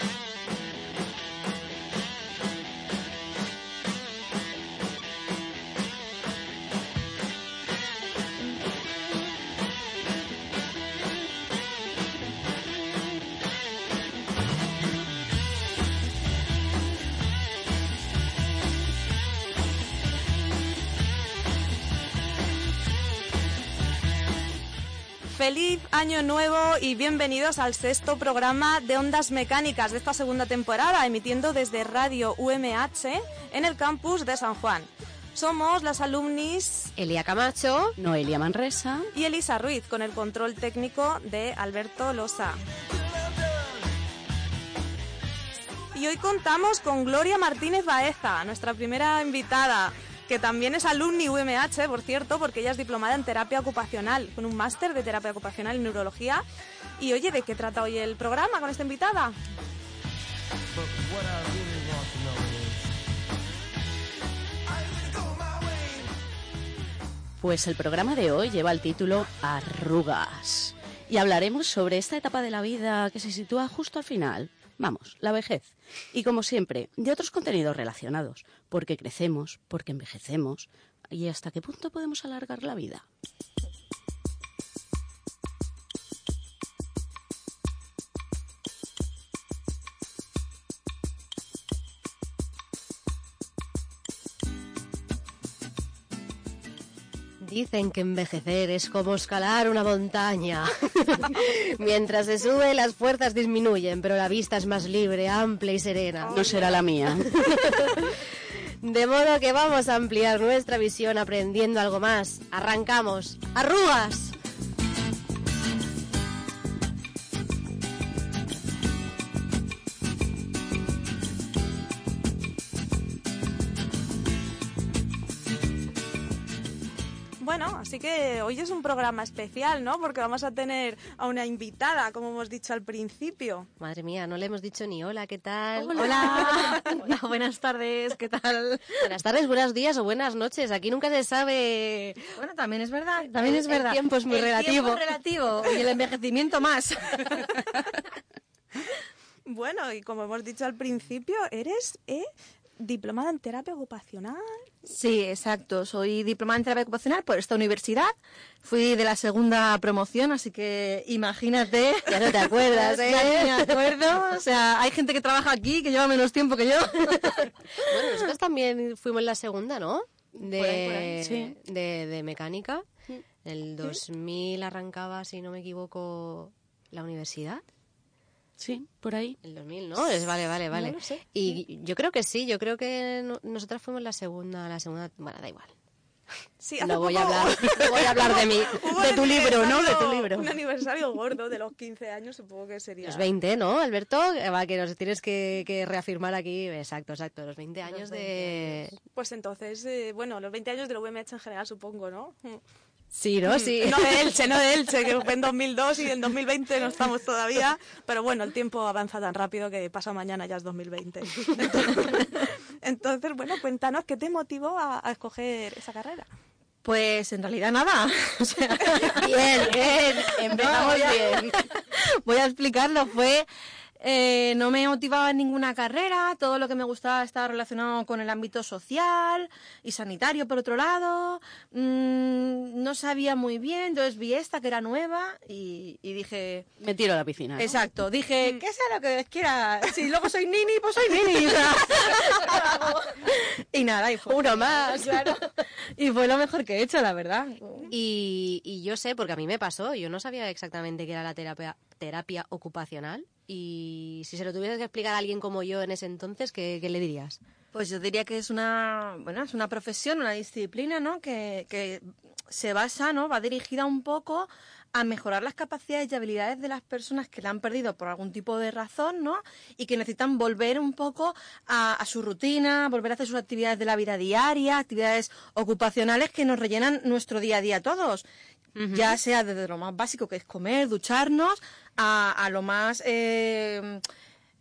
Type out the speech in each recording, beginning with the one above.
you Feliz año nuevo y bienvenidos al sexto programa de Ondas Mecánicas de esta segunda temporada, emitiendo desde Radio UMH en el campus de San Juan. Somos las alumnis Elia Camacho, Noelia Manresa y Elisa Ruiz, con el control técnico de Alberto Losa. Y hoy contamos con Gloria Martínez Baeza, nuestra primera invitada que también es alumni UMH, por cierto, porque ella es diplomada en terapia ocupacional, con un máster de terapia ocupacional en neurología. Y oye, ¿de qué trata hoy el programa con esta invitada? Pues el programa de hoy lleva el título Arrugas. Y hablaremos sobre esta etapa de la vida que se sitúa justo al final, Vamos, la vejez. Y como siempre, de otros contenidos relacionados, porque crecemos, porque envejecemos, y hasta qué punto podemos alargar la vida. Dicen que envejecer es como escalar una montaña. Mientras se sube, las fuerzas disminuyen, pero la vista es más libre, amplia y serena. No será la mía. De modo que vamos a ampliar nuestra visión aprendiendo algo más. Arrancamos. ¡Arrugas! Así que hoy es un programa especial, ¿no? Porque vamos a tener a una invitada, como hemos dicho al principio. Madre mía, no le hemos dicho ni hola, ¿qué tal? Hola. Hola, buenas tardes, ¿qué tal? Buenas tardes, buenos días o buenas noches. Aquí nunca se sabe. Bueno, también es verdad, también es verdad. El tiempo es muy El relativo. tiempo es relativo y el envejecimiento más. Bueno, y como hemos dicho al principio, eres eh, diplomada en terapia ocupacional. Sí, exacto. Soy diplomada en terapia ocupacional por esta universidad. Fui de la segunda promoción, así que imagínate. Ya no te acuerdas, ¿eh? Ya ni me acuerdo. O sea, hay gente que trabaja aquí que lleva menos tiempo que yo. Bueno, nosotros también fuimos en la segunda, ¿no? De, Por ahí, por ahí, sí. de, de mecánica. El 2000 arrancaba, si no me equivoco, la universidad. Sí, por ahí. El 2000, ¿no? Es, vale, vale, vale. No lo sé. Y yo creo que sí, yo creo que no- nosotras fuimos la segunda, la segunda, bueno, da igual. Sí, hace No voy poco a hablar, no voy a hablar de mí. de tu libro, ¿no? De tu libro. Un aniversario gordo de los 15 años, supongo que sería. Los 20, ¿no, Alberto? Que Va, que nos tienes que, que reafirmar aquí. Exacto, exacto. Los 20 años de... Pues entonces, eh, bueno, los 20 años de la UMH en general, supongo, ¿no? Sí, ¿no? Sí. No de Elche, no de Elche, que fue en 2002 y en 2020 no estamos todavía. Pero bueno, el tiempo avanza tan rápido que pasa mañana ya es 2020. Entonces, bueno, cuéntanos qué te motivó a, a escoger esa carrera. Pues en realidad nada. O sea, Bien, bien. Empezamos bien. Voy a explicarlo. Fue eh, no me motivaba en ninguna carrera, todo lo que me gustaba estaba relacionado con el ámbito social y sanitario por otro lado, mm, no sabía muy bien, entonces vi esta que era nueva y, y dije... Me tiro a la piscina. ¿no? Exacto, dije, que sea lo que quiera, si luego soy nini, pues soy nini. y nada, y fue, Uno más. claro, y fue lo mejor que he hecho, la verdad. Y, y yo sé, porque a mí me pasó, yo no sabía exactamente qué era la terapia, terapia ocupacional. Y si se lo tuvieras que explicar a alguien como yo en ese entonces, ¿qué, le dirías? Pues yo diría que es una, bueno, es una profesión, una disciplina, ¿no? Que, que se basa, ¿no? Va dirigida un poco a mejorar las capacidades y habilidades de las personas que la han perdido por algún tipo de razón, ¿no? Y que necesitan volver un poco a, a su rutina, volver a hacer sus actividades de la vida diaria, actividades ocupacionales que nos rellenan nuestro día a día Ya sea desde lo más básico que es comer, ducharnos, a, a lo más eh,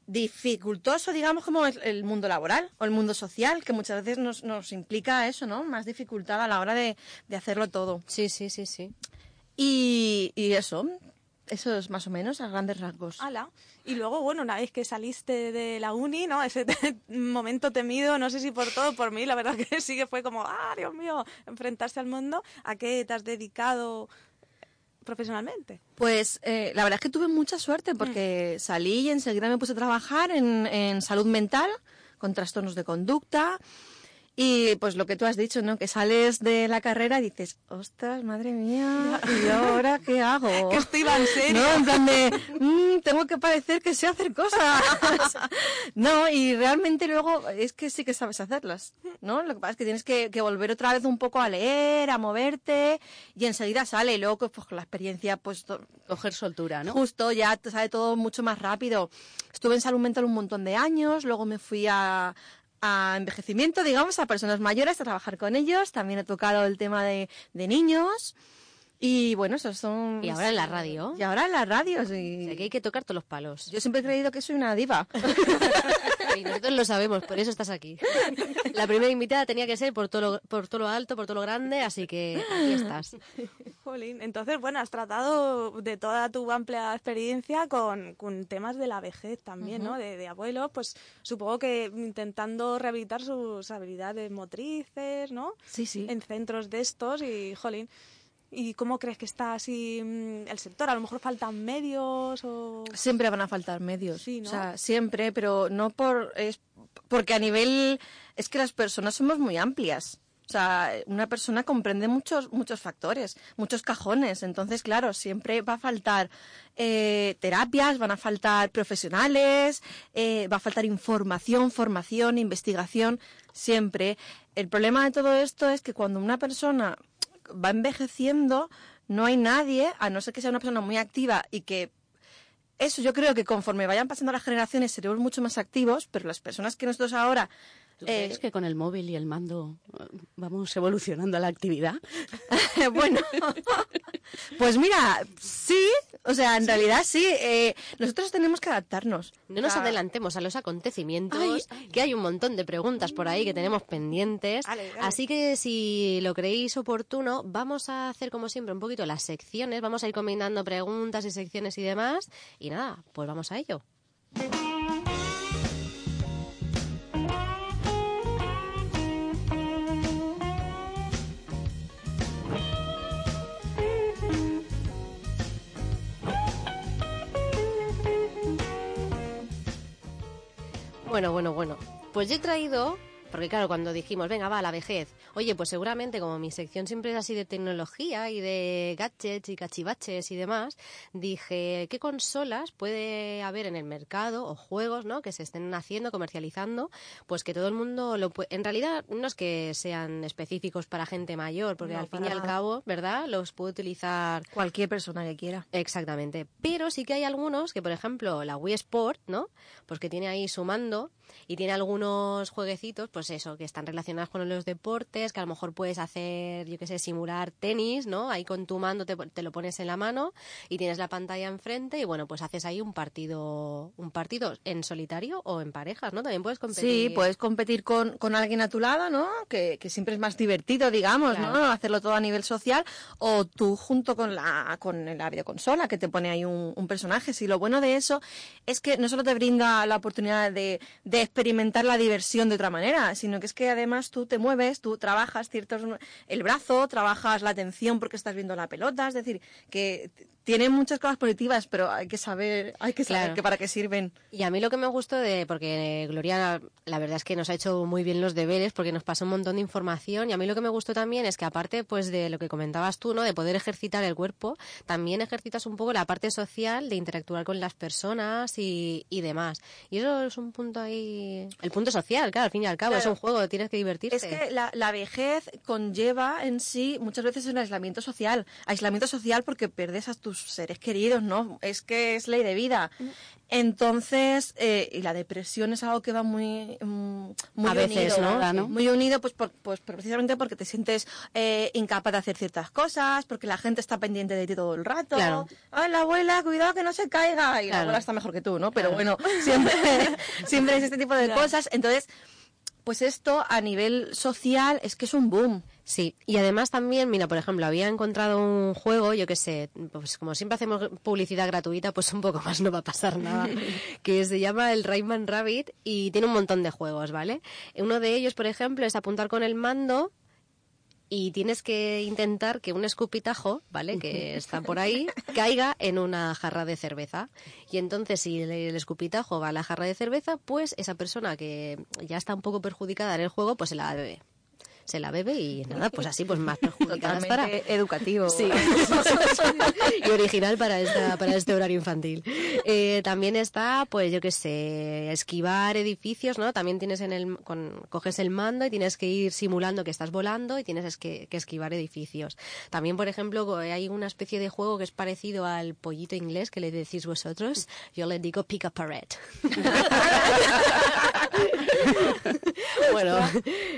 dificultoso, digamos, como es el mundo laboral o el mundo social, que muchas veces nos, nos implica eso, ¿no? Más dificultad a la hora de, de hacerlo todo. Sí, sí, sí, sí. Y, y eso, eso es más o menos a grandes rasgos. Ala. Y luego, bueno, una vez que saliste de la uni, ¿no? Ese te- momento temido, no sé si por todo, por mí, la verdad que sí que fue como, ah, Dios mío, enfrentarse al mundo. ¿A qué te has dedicado profesionalmente? Pues eh, la verdad es que tuve mucha suerte porque salí y enseguida me puse a trabajar en, en salud mental con trastornos de conducta. Y pues lo que tú has dicho, ¿no? Que sales de la carrera y dices, ostras, madre mía, ¿y ahora qué hago? Que esto iba en serio. No, en plan de, "Mm, tengo que parecer que sé hacer cosas. no, y realmente luego es que sí que sabes hacerlas, ¿no? Lo que pasa es que tienes que, que volver otra vez un poco a leer, a moverte, y enseguida sale, y luego pues con la experiencia, pues Coger soltura, ¿no? Justo, ya te sale todo mucho más rápido. Estuve en salud mental un montón de años, luego me fui a, a envejecimiento, digamos, a personas mayores, a trabajar con ellos. También he tocado el tema de, de niños. Y bueno, esos son... Y ahora en la radio. Y ahora en la radio, O sí. sea, que hay que tocar todos los palos. Yo siempre he creído que soy una diva. Y nosotros lo sabemos, por eso estás aquí. La primera invitada tenía que ser por todo lo, por todo lo alto, por todo lo grande, así que aquí estás. Jolín. Entonces, bueno, has tratado de toda tu amplia experiencia con, con temas de la vejez también, ¿no? De, de abuelos, pues supongo que intentando rehabilitar sus habilidades motrices, ¿no? Sí, sí. En centros de estos y, jolín. ¿Y cómo crees que está así mm, el sector? A lo mejor faltan medios o... Siempre van a faltar medios. Sí, ¿no? O sea, siempre, pero no por... Es porque a nivel... Es que las personas somos muy amplias. O sea, una persona comprende muchos, muchos factores, muchos cajones. Entonces, claro, siempre va a faltar eh, terapias, van a faltar profesionales, eh, va a faltar información, formación, investigación, siempre. El problema de todo esto es que cuando una persona va envejeciendo, no hay nadie, a no ser que sea una persona muy activa y que eso yo creo que conforme vayan pasando las generaciones seremos mucho más activos, pero las personas que nosotros ahora... ¿Tú eh, crees que con el móvil y el mando eh, vamos evolucionando la actividad? bueno, pues mira, sí, o sea, en realidad sí, eh, nosotros tenemos que adaptarnos. No nos adelantemos a los acontecimientos, Ay, ay. que hay un montón de preguntas por ahí que tenemos pendientes. Así que si lo creéis oportuno, vamos a hacer como siempre un poquito las secciones, vamos a ir combinando preguntas y secciones y demás. Y nada, pues vamos a ello. Bueno, bueno, bueno. Pues yo he traído, porque claro, cuando dijimos, venga, va, la vejez, oye, pues seguramente como mi sección siempre es así de tecnología y de gadgets y cachivaches y demás, dije, ¿qué consolas puede haber en el mercado o juegos, ¿no? Que se estén haciendo, comercializando, pues que todo el mundo lo puede... En realidad, no es que sean específicos para gente mayor, porque No, al fin y al cabo, ¿verdad? Los puede utilizar Cualquier persona que quiera. Exactamente. Pero sí que hay algunos que, por ejemplo, la Wii Sport, ¿no? Pues que tiene ahí su mando y tiene algunos jueguecitos, pues pues eso, que están relacionadas con los deportes, que a lo mejor puedes hacer, yo qué sé, simular tenis, ¿no? Ahí con tu mando te, te lo pones en la mano y tienes la pantalla enfrente y bueno, pues haces ahí un partido, un partido en solitario o en parejas, ¿no? También puedes competir. Sí, puedes competir con, con alguien a tu lado, ¿no? Que, que siempre es más divertido, digamos, Claro. ¿no? Hacerlo todo a nivel social. O tú junto con la, con la videoconsola que te pone ahí un, un personaje. Sí, lo bueno de eso es que no solo te brinda la oportunidad de, de experimentar la diversión de otra manera, sino que es que además tú te mueves, tú trabajas ciertos, el brazo, trabajas la atención porque estás viendo la pelota, es decir, que t- tiene muchas cosas positivas, pero hay que saber, hay que saber Claro. que para qué sirven. Y a mí lo que me gustó de, porque Gloria, la verdad es que nos ha hecho muy bien los deberes, porque nos pasó un montón de información, y a mí lo que me gustó también es que aparte pues de lo que comentabas tú, ¿no? De poder ejercitar el cuerpo, también ejercitas un poco la parte social de interactuar con las personas y, y demás. Y eso es un punto ahí, el punto social, claro, al fin y al cabo, Claro. es un juego, tienes que divertirte. Es que la, la vejez conlleva en sí muchas veces un aislamiento social. Aislamiento social porque pierdes a tus seres queridos, ¿no? Es que es ley de vida. Entonces, eh, y la depresión es algo que va muy, mm, muy A veces, unido, ¿no? ¿no? Muy unido, pues, por- pues precisamente porque te sientes eh, incapaz de hacer ciertas cosas, porque la gente está pendiente de ti todo el rato. Claro. Ay, la abuela, cuidado que no se caiga. Y la abuela está mejor que tú, ¿no? Pero bueno, siempre, siempre es este tipo de cosas. Entonces, pues esto a nivel social es que es un boom. Sí, y además también, mira, por ejemplo, había encontrado un juego, yo qué sé, pues como siempre hacemos publicidad gratuita, pues un poco más no va a pasar nada, que se llama el Rayman Rabbit y tiene un montón de juegos, ¿vale? Uno de ellos, por ejemplo, es apuntar con el mando y tienes que intentar que un escupitajo, ¿vale? Que está por ahí, caiga en una jarra de cerveza. Y entonces, si el, escupitajo va a la jarra de cerveza, pues esa persona que ya está un poco perjudicada en el juego, pues se la bebe. Se la bebe y nada, pues así, pues más perjudicada estará. Totalmente educativo. Sí. y original para esta, para este horario infantil. Eh, también está, pues yo qué sé, esquivar edificios, ¿no? También tienes en el, con, coges el mando y tienes que ir simulando que estás volando y tienes que, que esquivar edificios. También, por ejemplo, hay una especie de juego que es parecido al pollito inglés que le decís vosotros. Yo le digo pick a pared. bueno,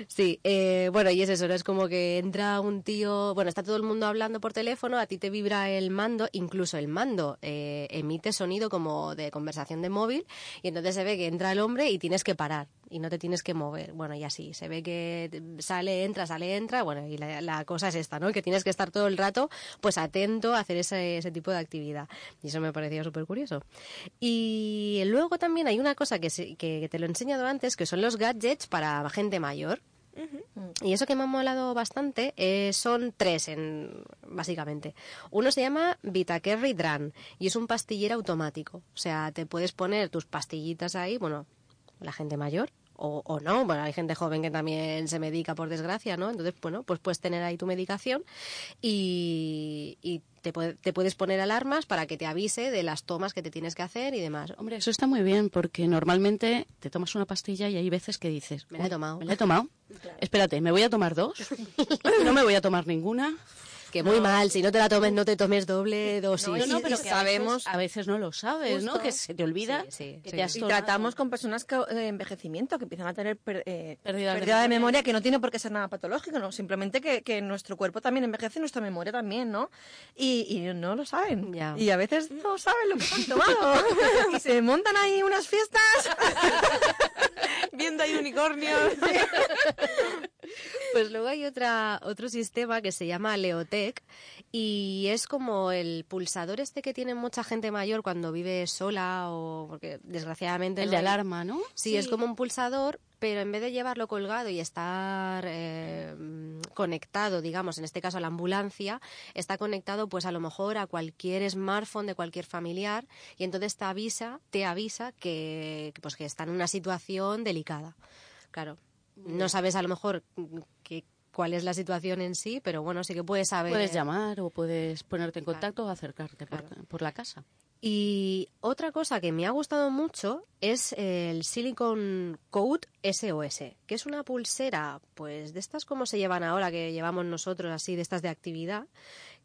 sí, eh, bueno, y es eso, ¿no? es como que entra un tío, bueno, está todo el mundo hablando por teléfono, a ti te vibra el mando, incluso el mando eh, emite sonido como de conversación de móvil, y entonces se ve que entra el hombre y tienes que parar y no te tienes que mover. Bueno, y así, se ve que sale, entra, sale, entra, bueno, y la, la cosa es esta, ¿no? Que tienes que estar todo el rato, pues atento a hacer ese, ese tipo de actividad. Y eso me parecía súper curioso. Y luego también hay una cosa que, que te lo he enseñado antes, que son los gadgets para gente mayor. Y eso que me ha molado bastante eh, son tres, en, básicamente. Uno se llama Vitakerry Dran y es un pastillero automático. O sea, te puedes poner tus pastillitas ahí, bueno, la gente mayor. O, o no, bueno, hay gente joven que también se medica por desgracia, ¿no? Entonces, bueno, pues puedes tener ahí tu medicación y, y te, te puedes poner alarmas para que te avise de las tomas que te tienes que hacer y demás. Hombre, eso está muy bien porque normalmente te tomas una pastilla y hay veces que dices, Me la he "Uy, tomado". Me la he tomado. Espérate, ¿me voy a tomar dos? no me voy a tomar ninguna. Que muy mal, si no te la tomes, no te tomes doble dosis. No, no, pero que sabemos- A veces, a veces no lo sabes, ¿no? Justo. Que se te olvida Sí, sí, que sí. te has Y tratamos con personas que eh, envejecimiento, que empiezan a tener per- eh, Pérdidas de pérdida de memoria. memoria, que no tiene por qué ser nada patológico, ¿no? Simplemente que, que nuestro cuerpo también envejece, nuestra memoria también, ¿no? Y, y no lo saben. Ya. Y a veces no saben lo que han tomado. y se montan ahí unas fiestas. Viendo ahí unicornios. Pues luego hay otra, otro sistema que se llama Leotec y es como el pulsador este que tiene mucha gente mayor cuando vive sola o porque desgraciadamente El no de hay- alarma, ¿no? Sí, es como un pulsador, pero en vez de llevarlo colgado y estar eh, conectado, digamos, en este caso a la ambulancia, está conectado pues a lo mejor a cualquier smartphone de cualquier familiar y entonces te avisa, te avisa que pues que está en una situación delicada. Claro. No sabes a lo mejor que, cuál es la situación en sí, pero bueno, sí que puedes saber. Puedes llamar o puedes ponerte en Claro. contacto o acercarte por la casa. Y otra cosa que me ha gustado mucho es el Silicon Code SOS, que es una pulsera, pues de estas como se llevan ahora, que llevamos nosotros así, de estas de actividad,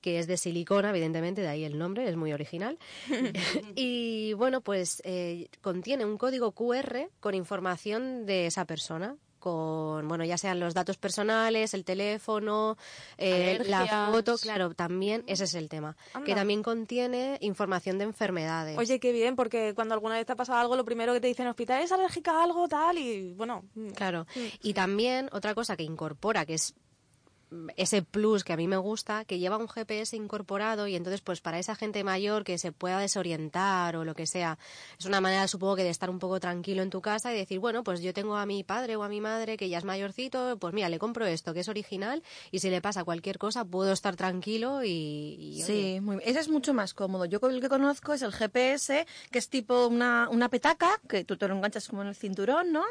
que es de silicona, evidentemente, de ahí el nombre, es muy original. y bueno, pues eh, contiene un código QR con información de esa persona. Con, bueno, ya sean los datos personales, el teléfono, eh, la foto, claro, también ese es el tema, Anda. que también contiene información de enfermedades. Oye, qué bien, porque cuando alguna vez te ha pasado algo, lo primero que te dicen en hospital es alérgica a algo, tal, y bueno. mm, Claro. Y también otra cosa que incorpora, que es mm, ese plus que a mí me gusta, que lleva un GPS incorporado y entonces pues para esa gente mayor que se pueda desorientar o lo que sea, es una manera supongo que de estar un poco tranquilo en tu casa y decir, bueno, pues yo tengo a mi padre o a mi madre que ya es mayorcito, pues mira, le compro esto que es original y si le pasa cualquier cosa puedo estar tranquilo y... Sí, muy bien. Ese es mucho más cómodo. Yo el que conozco es el GPS, que es tipo una, una petaca, que tú te lo enganchas como en el cinturón, ¿no?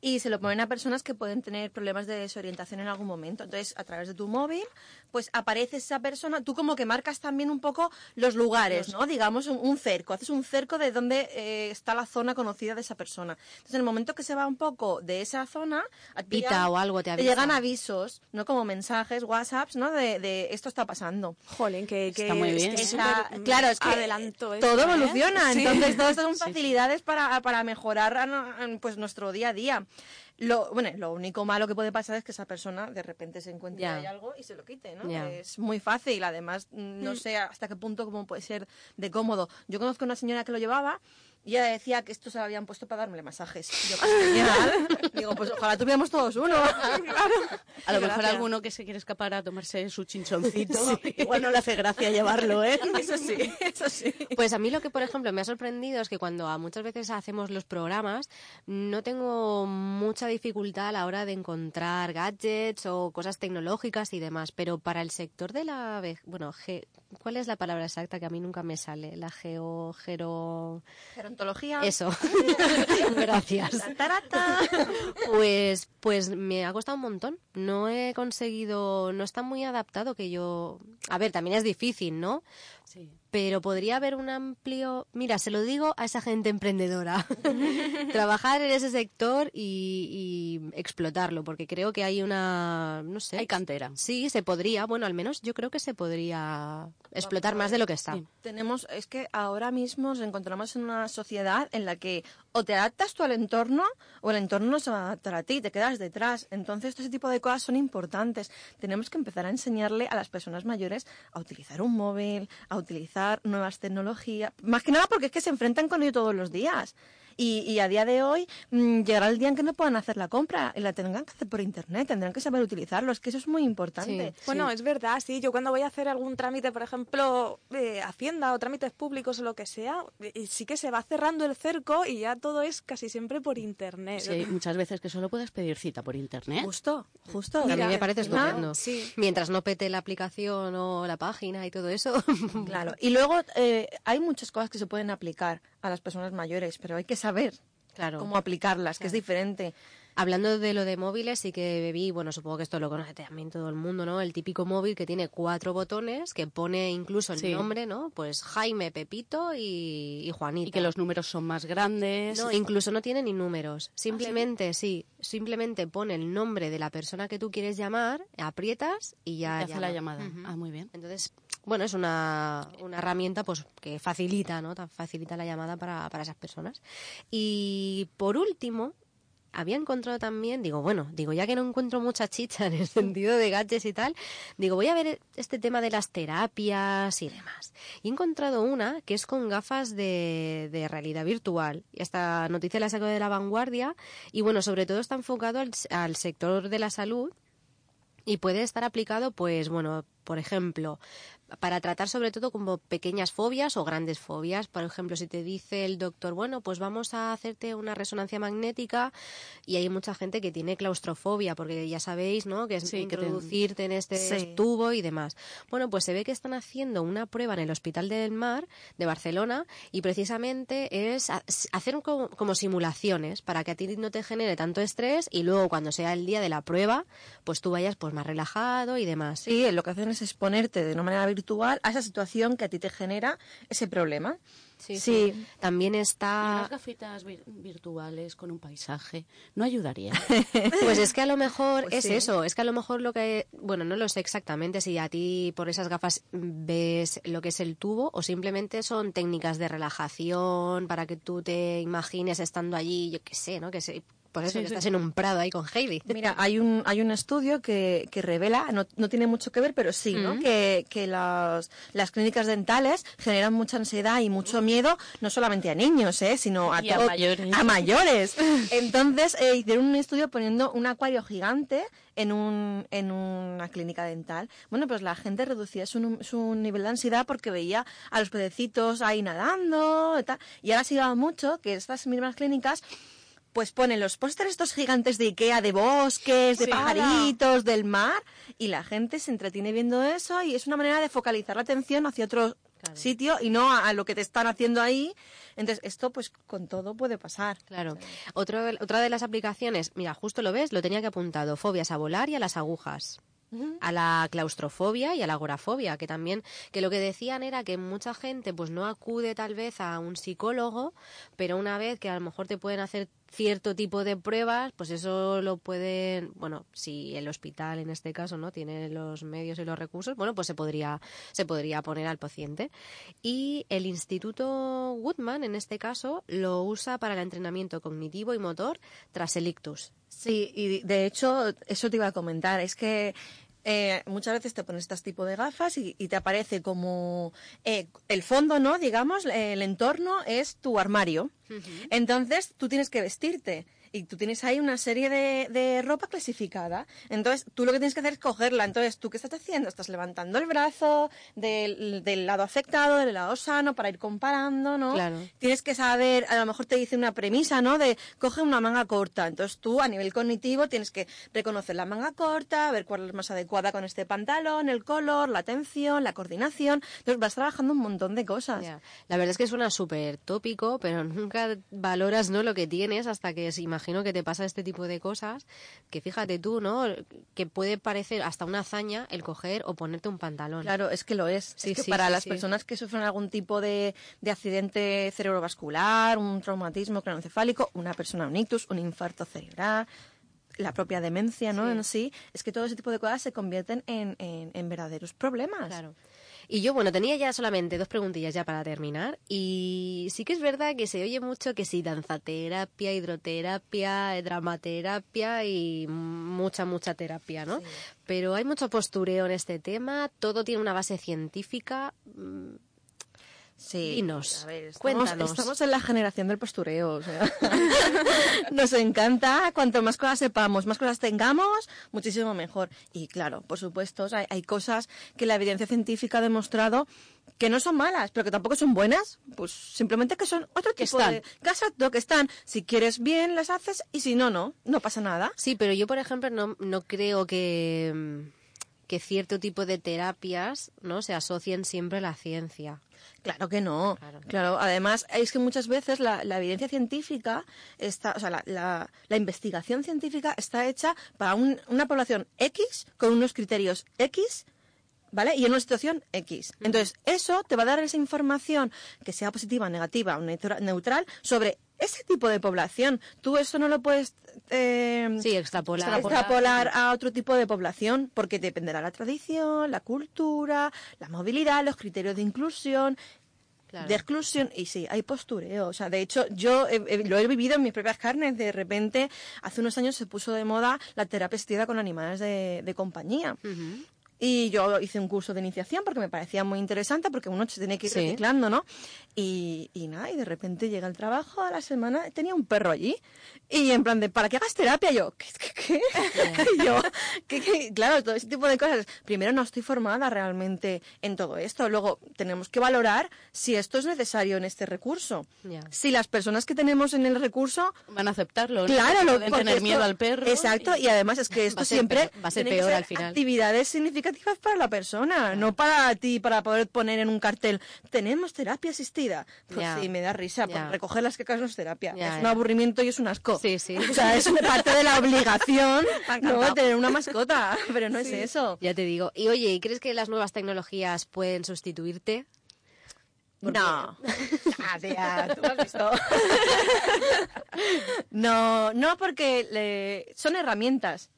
Y se lo ponen a personas que pueden tener problemas de desorientación en algún momento. Entonces, a través de tu móvil, pues aparece esa persona, tú como que marcas también un poco los lugares, ¿no? Digamos, un, un cerco, haces un cerco de dónde eh, está la zona conocida de esa persona. Entonces, en el momento que se va un poco de esa zona, a ti Pita o algo, te llegan avisos, ¿no? Como mensajes, WhatsApps, ¿no? De, de esto está pasando. Jolín, que, que Está muy bien. es Está- súper, mm, claro, es que adelanto todo esto, ¿eh? evoluciona. Sí. Entonces, todo esto son facilidades para, para mejorar pues, nuestro día a día. Lo, bueno, lo único malo que puede pasar es que esa persona de repente se encuentre ahí algo y se lo quite, ¿no? Ya. Es muy fácil, además, mm, no sé hasta qué punto cómo puede ser de cómodo. Yo conozco una señora que lo llevaba y ella decía que esto se lo habían puesto para darme masajes. Y yo, pues, genial. Digo, pues ojalá tuviéramos todos uno. A lo mejor alguno que se quiere escapar a tomarse su chinchoncito, igual no le hace gracia llevarlo, ¿eh? Eso sí, eso sí. Pues a mí lo que, por ejemplo, me ha sorprendido es que cuando a muchas veces hacemos los programas, no tengo mucha dificultad a la hora de encontrar gadgets o cosas tecnológicas y demás, pero para el sector de la... ve- Bueno, ge- ¿cuál es la palabra exacta que a mí nunca me sale? La geo... Gero... Eso. Gracias. Tarata. Pues, pues me ha costado un montón. No he conseguido, no está muy adaptado que yo. A ver, también es difícil, ¿no? Sí. Pero podría haber un amplio. Mira, se lo digo a esa gente emprendedora. Trabajar en ese sector y, y explotarlo, porque creo que hay una. No sé. Hay cantera. Sí, se podría. Bueno, al menos yo creo que se podría explotar más de lo que está. Sí. Tenemos, es que ahora mismo nos encontramos en una sociedad en la que o te adaptas tú al entorno o el entorno no se va a adaptar a ti, te quedas detrás. Entonces, todo ese tipo de cosas son importantes. Tenemos que empezar a enseñarle a las personas mayores a utilizar un móvil, a utilizar nuevas tecnologías. Más que nada porque es que se enfrentan con ello todos los días. Y, y a día de hoy mm, llegará el día en que no puedan hacer la compra y la tendrán que hacer por internet, tendrán que saber utilizarlo. Es que eso es muy importante. Sí. Bueno, es verdad, sí. Yo cuando voy a hacer algún trámite, por ejemplo, de Hacienda o trámites públicos o lo que sea, eh, sí que se va cerrando el cerco y ya todo es casi siempre por internet. Sí, muchas veces que solo puedes pedir cita por internet. Justo, justo. A mí Mira, me parece estupendo. sí. Mientras no pete la aplicación o la página y todo eso. Claro, y luego eh, hay muchas cosas que se pueden aplicar a las personas mayores, pero hay que saber Claro. cómo aplicarlas, que es diferente. Hablando de lo de móviles, sí que vi, bueno, supongo que esto lo conoce también todo el mundo, ¿no? El típico móvil que tiene cuatro botones, que pone incluso el Sí. nombre, ¿no? Pues Jaime, Pepito y, y Juanita. Y que los números son más grandes. No, incluso no tiene ni números. Simplemente, sí, simplemente pone el nombre de la persona que tú quieres llamar, aprietas y ya Te hace llama. la llamada. Ah, muy bien. Entonces, bueno, es una, una herramienta pues que facilita, ¿no? Ta- Facilita la llamada para, para esas personas. Y por último, había encontrado también, digo, bueno, digo, ya que no encuentro mucha chicha en el sentido de gadgets y tal, digo, voy a ver este tema de las terapias y demás. Y he encontrado una que es con gafas de, de realidad virtual. Y Esta noticia la saco de la vanguardia y bueno, sobre todo está enfocado al, al sector de la salud y puede estar aplicado, pues bueno, por ejemplo, para tratar sobre todo como pequeñas fobias o grandes fobias. Por ejemplo, si te dice el doctor, bueno, pues vamos a hacerte una resonancia magnética y hay mucha gente que tiene claustrofobia, porque ya sabéis, ¿no? Que es Sí, que te- introducirte en este Sí. tubo y demás. Bueno, pues se ve que están haciendo una prueba en el Hospital del Mar de Barcelona y precisamente es ha- hacer como, como simulaciones para que a ti no te genere tanto estrés y luego cuando sea el día de la prueba, pues tú vayas pues más relajado y demás. Sí, lo que hacen es exponerte de una manera virtual a esa situación que a ti te genera ese problema. Sí, Sí. sí. También Y está unas gafitas vir- virtuales con un paisaje no ayudaría. Pues es que a lo mejor Pues es sí. eso, es que a lo mejor lo que, bueno, no lo sé exactamente si a ti por esas gafas ves lo que es el tubo o simplemente son técnicas de relajación para que tú te imagines estando allí, yo qué sé, ¿no? Que se, Por eso Sí, que estás en un prado ahí con Heidi. Mira, hay un, hay un estudio que, que revela, no, no tiene mucho que ver, pero sí, ¿no? Mm. Que, que las, las clínicas dentales generan mucha ansiedad y mucho miedo, no solamente a niños, ¿eh? sino a, a mayores. a mayores. Entonces, eh, hicieron un estudio poniendo un acuario gigante en, un, en una clínica dental. Bueno, pues la gente reducía su, su nivel de ansiedad porque veía a los pececitos ahí nadando y tal. Y ahora se lleva mucho que estas mismas clínicas pues ponen los pósteres estos gigantes de Ikea, de bosques, de Sí. pajaritos, del mar, y la gente se entretiene viendo eso y es una manera de focalizar la atención hacia otro sitio y no a, a lo que te están haciendo ahí. Entonces, esto pues con todo puede pasar. Claro. Otro, otra de las aplicaciones, mira, justo lo ves, lo tenía que apuntado, fobias a volar y a las agujas. A la claustrofobia y a la agorafobia, que también, que lo que decían era que mucha gente pues no acude tal vez a un psicólogo, pero una vez que a lo mejor te pueden hacer cierto tipo de pruebas, pues eso lo pueden, bueno, si el hospital en este caso no tiene los medios y los recursos, bueno, pues se podría se podría poner al paciente. Y el Instituto Woodman en este caso lo usa para el entrenamiento cognitivo y motor tras el ictus. Sí, y de hecho, eso te iba a comentar. Es que eh, muchas veces te pones este tipo de gafas y, y te aparece como eh, el fondo, ¿no? Digamos, el entorno es tu armario. Entonces tú tienes que vestirte. Y tú tienes ahí una serie de, de ropa clasificada. Entonces, tú lo que tienes que hacer es cogerla. Entonces, ¿tú qué estás haciendo? Estás levantando el brazo del, del lado afectado, del lado sano, para ir comparando, ¿no? Claro. Tienes que saber, a lo mejor te dice una premisa, ¿no? De coge una manga corta. Entonces, tú, a nivel cognitivo, tienes que reconocer la manga corta, ver cuál es más adecuada con este pantalón, el color, la atención, la coordinación. Entonces, vas trabajando un montón de cosas. Ya. La verdad es que suena súper tópico, pero nunca valoras ¿no? lo que tienes hasta que se imagino que te pasa este tipo de cosas, que fíjate tú, ¿no? Que puede parecer hasta una hazaña el coger o ponerte un pantalón. Claro, es que lo es. Sí, es que sí, para sí, las personas que sufren algún tipo de, de accidente cerebrovascular, un traumatismo craneoencefálico, una persona un ictus, un infarto cerebral, la propia demencia, ¿no? Sí. En sí, es que todo ese tipo de cosas se convierten en, en- en verdaderos problemas. Claro. Y yo, bueno, tenía ya solamente dos preguntillas ya para terminar. Y sí que es verdad que se oye mucho que sí, danzaterapia, hidroterapia, dramaterapia y mucha, mucha terapia, ¿no? Pero hay mucho postureo en este tema, todo tiene una base científica. Sí. Dinos, A ver, estamos, cuéntanos. estamos en la generación del postureo. o sea. Nos encanta. Cuanto más cosas sepamos, más cosas tengamos, muchísimo mejor. Y claro, por supuesto, hay cosas que la evidencia científica ha demostrado que no son malas, pero que tampoco son buenas. Pues simplemente que son otro Que tipo están. de... Que exacto, que están. Si quieres bien, las haces y si no, no. No pasa nada. Sí, pero yo, por ejemplo, no, no creo que, mm, que cierto tipo de terapias no se asocien siempre a la ciencia. Claro que no. Claro. Claro. Además, es que muchas veces la, la evidencia científica está, o sea, la, la- la investigación científica está hecha para un- una población X con unos criterios X. ¿Vale? Y en una situación X. Entonces, eso te va a dar esa información, que sea positiva, negativa o neutra- neutral, sobre ese tipo de población. Tú eso no lo puedes eh, Sí, extrapolar. extrapolar a otro tipo de población, porque dependerá la tradición, la cultura, la movilidad, los criterios de inclusión, Claro. de exclusión. Y sí, hay postureo. O sea, de hecho, yo he- lo he vivido en mis propias carnes. De repente, hace unos años se puso de moda la terapia asistida con animales de, de compañía. Y yo hice un curso de iniciación porque me parecía muy interesante, porque uno se tiene que ir Sí. reciclando, ¿no? Y, y nada, y de repente llega el trabajo a la semana, tenía un perro allí, y en plan de, ¿para qué hagas terapia? Yo, ¿qué? qué, qué? Y yo, ¿qué, qué? Claro, todo ese tipo de cosas. Primero, no estoy formada realmente en todo esto. Luego, tenemos que valorar si esto es necesario en este recurso. Ya. Si las personas que tenemos en el recurso Van a aceptarlo. ¿no? Claro, lo, pueden tener esto- miedo al perro. Exacto, y además es que esto Va siempre peor- va a ser peor al final. actividades significativas para la persona, no para ti, para poder poner en un cartel, tenemos terapia asistida. Pues sí, me da risa, Ya. porque recoger las cacas no es terapia, es un aburrimiento y es un asco. Sí, sí. O sea, es parte de la obligación no tener una mascota, pero no es eso. Ya te digo. Y oye, ¿y crees que las nuevas tecnologías pueden sustituirte? No. Ah, tía, tú has visto. no, no porque le- son herramientas.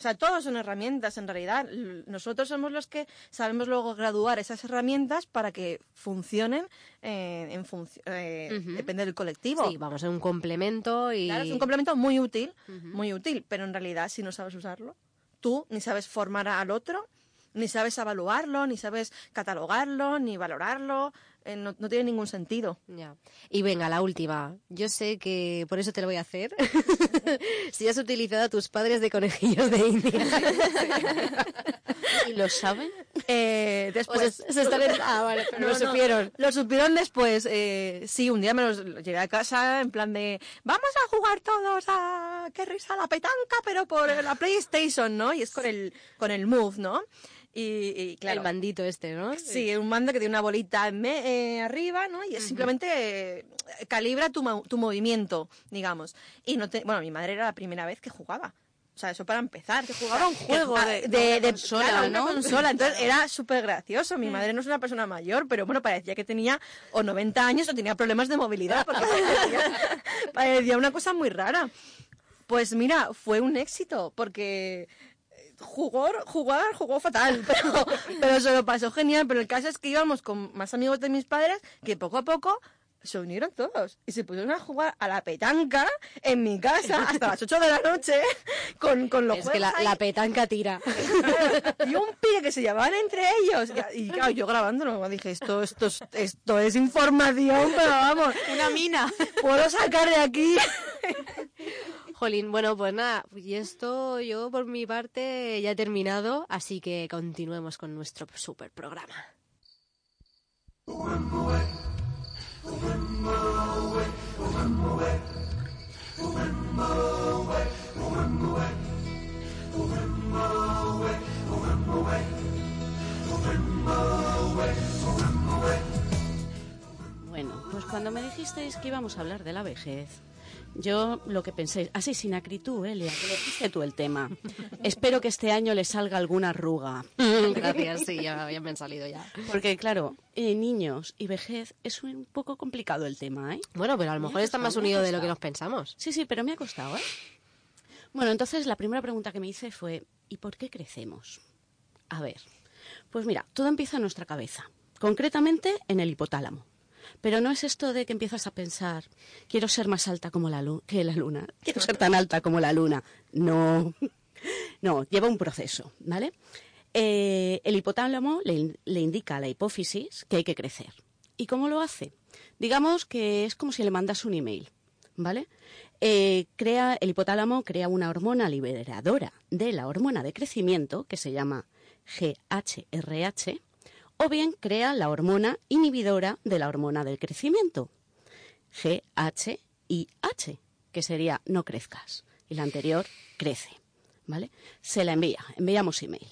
O sea, todos son herramientas en realidad. Nosotros somos los que sabemos luego graduar esas herramientas para que funcionen eh, en función, Ujú. depende del colectivo. Sí, vamos, es un complemento y... Claro, es un complemento muy útil, muy útil, pero en realidad si no sabes usarlo, tú ni sabes formar al otro, ni sabes evaluarlo, ni sabes catalogarlo, ni valorarlo, eh, no, no tiene ningún sentido. Ya. Y venga, la última. Yo sé que por eso te lo voy a hacer. si has utilizado a tus padres de conejillos de India. ¿Y lo saben? Eh, después, se, se están en- Ah, vale, pero No, lo no, supieron. Lo supieron después. Eh, sí, un día me los llegué a casa en plan de vamos a jugar todos a qué risa la petanca, pero por la PlayStation, ¿no? Y es con el con el Move, ¿no? Y, y, claro, El bandito este, ¿no? Sí, un mando que tiene una bolita en me- eh, arriba, ¿no? Y es simplemente eh, calibra tu, tu movimiento, digamos. Y no te, bueno, mi madre era la primera vez que jugaba. O sea, eso para empezar. Que jugaba un juego de- de, de, consola, claro, una ¿no? consola. Entonces era súper gracioso. Mi madre no es una persona mayor, pero bueno, parecía que tenía o 90 años o tenía problemas de movilidad, porque parecía, parecía una cosa muy rara. Pues mira, fue un éxito, porque jugó, jugar, jugó fatal, pero, pero se lo pasó genial. Pero el caso es que íbamos con más amigos de mis padres que poco a poco se unieron todos y se pusieron a jugar a la petanca en mi casa hasta las 8 de la noche con, con los Es que la, petanca tira. y un pibe que se llamaban entre ellos. Y, y claro, yo grabándolo dije, esto, esto, es- esto es información, pero vamos, Una mina. puedo sacar de aquí. Jolín, bueno, pues nada, y esto yo por mi parte ya he terminado, así que continuemos con nuestro super programa. Bueno, pues cuando me dijisteis que íbamos a hablar de la vejez, yo lo que pensé, así sin acritud, Elia, que le dijiste tú el tema. Espero que este año le salga alguna arruga. Gracias, sí, ya, ya me han salido ya. Porque, claro, eh, niños y vejez es un poco complicado el tema, ¿eh? Bueno, pero a lo mejor está más unido de lo que nos pensamos. Sí, sí, pero me ha costado, ¿eh? Bueno, entonces la primera pregunta que me hice fue, ¿y por qué crecemos? A ver, pues mira, todo empieza en nuestra cabeza, concretamente en el hipotálamo. Pero no es esto de que empiezas a pensar, quiero ser más alta como la lu- que la luna, quiero ser tan alta como la luna. No, no, lleva un proceso, ¿vale? Eh, el hipotálamo le indica a la hipófisis que hay que crecer. ¿Y cómo lo hace? Digamos que es como si le mandas un email, ¿vale? Eh, crea, el hipotálamo crea una hormona liberadora de la hormona de crecimiento, que se llama GHRH, o bien crea la hormona inhibidora de la hormona del crecimiento, GHIH, que sería no crezcas, y la anterior crece, ¿vale? Se la envía, enviamos email.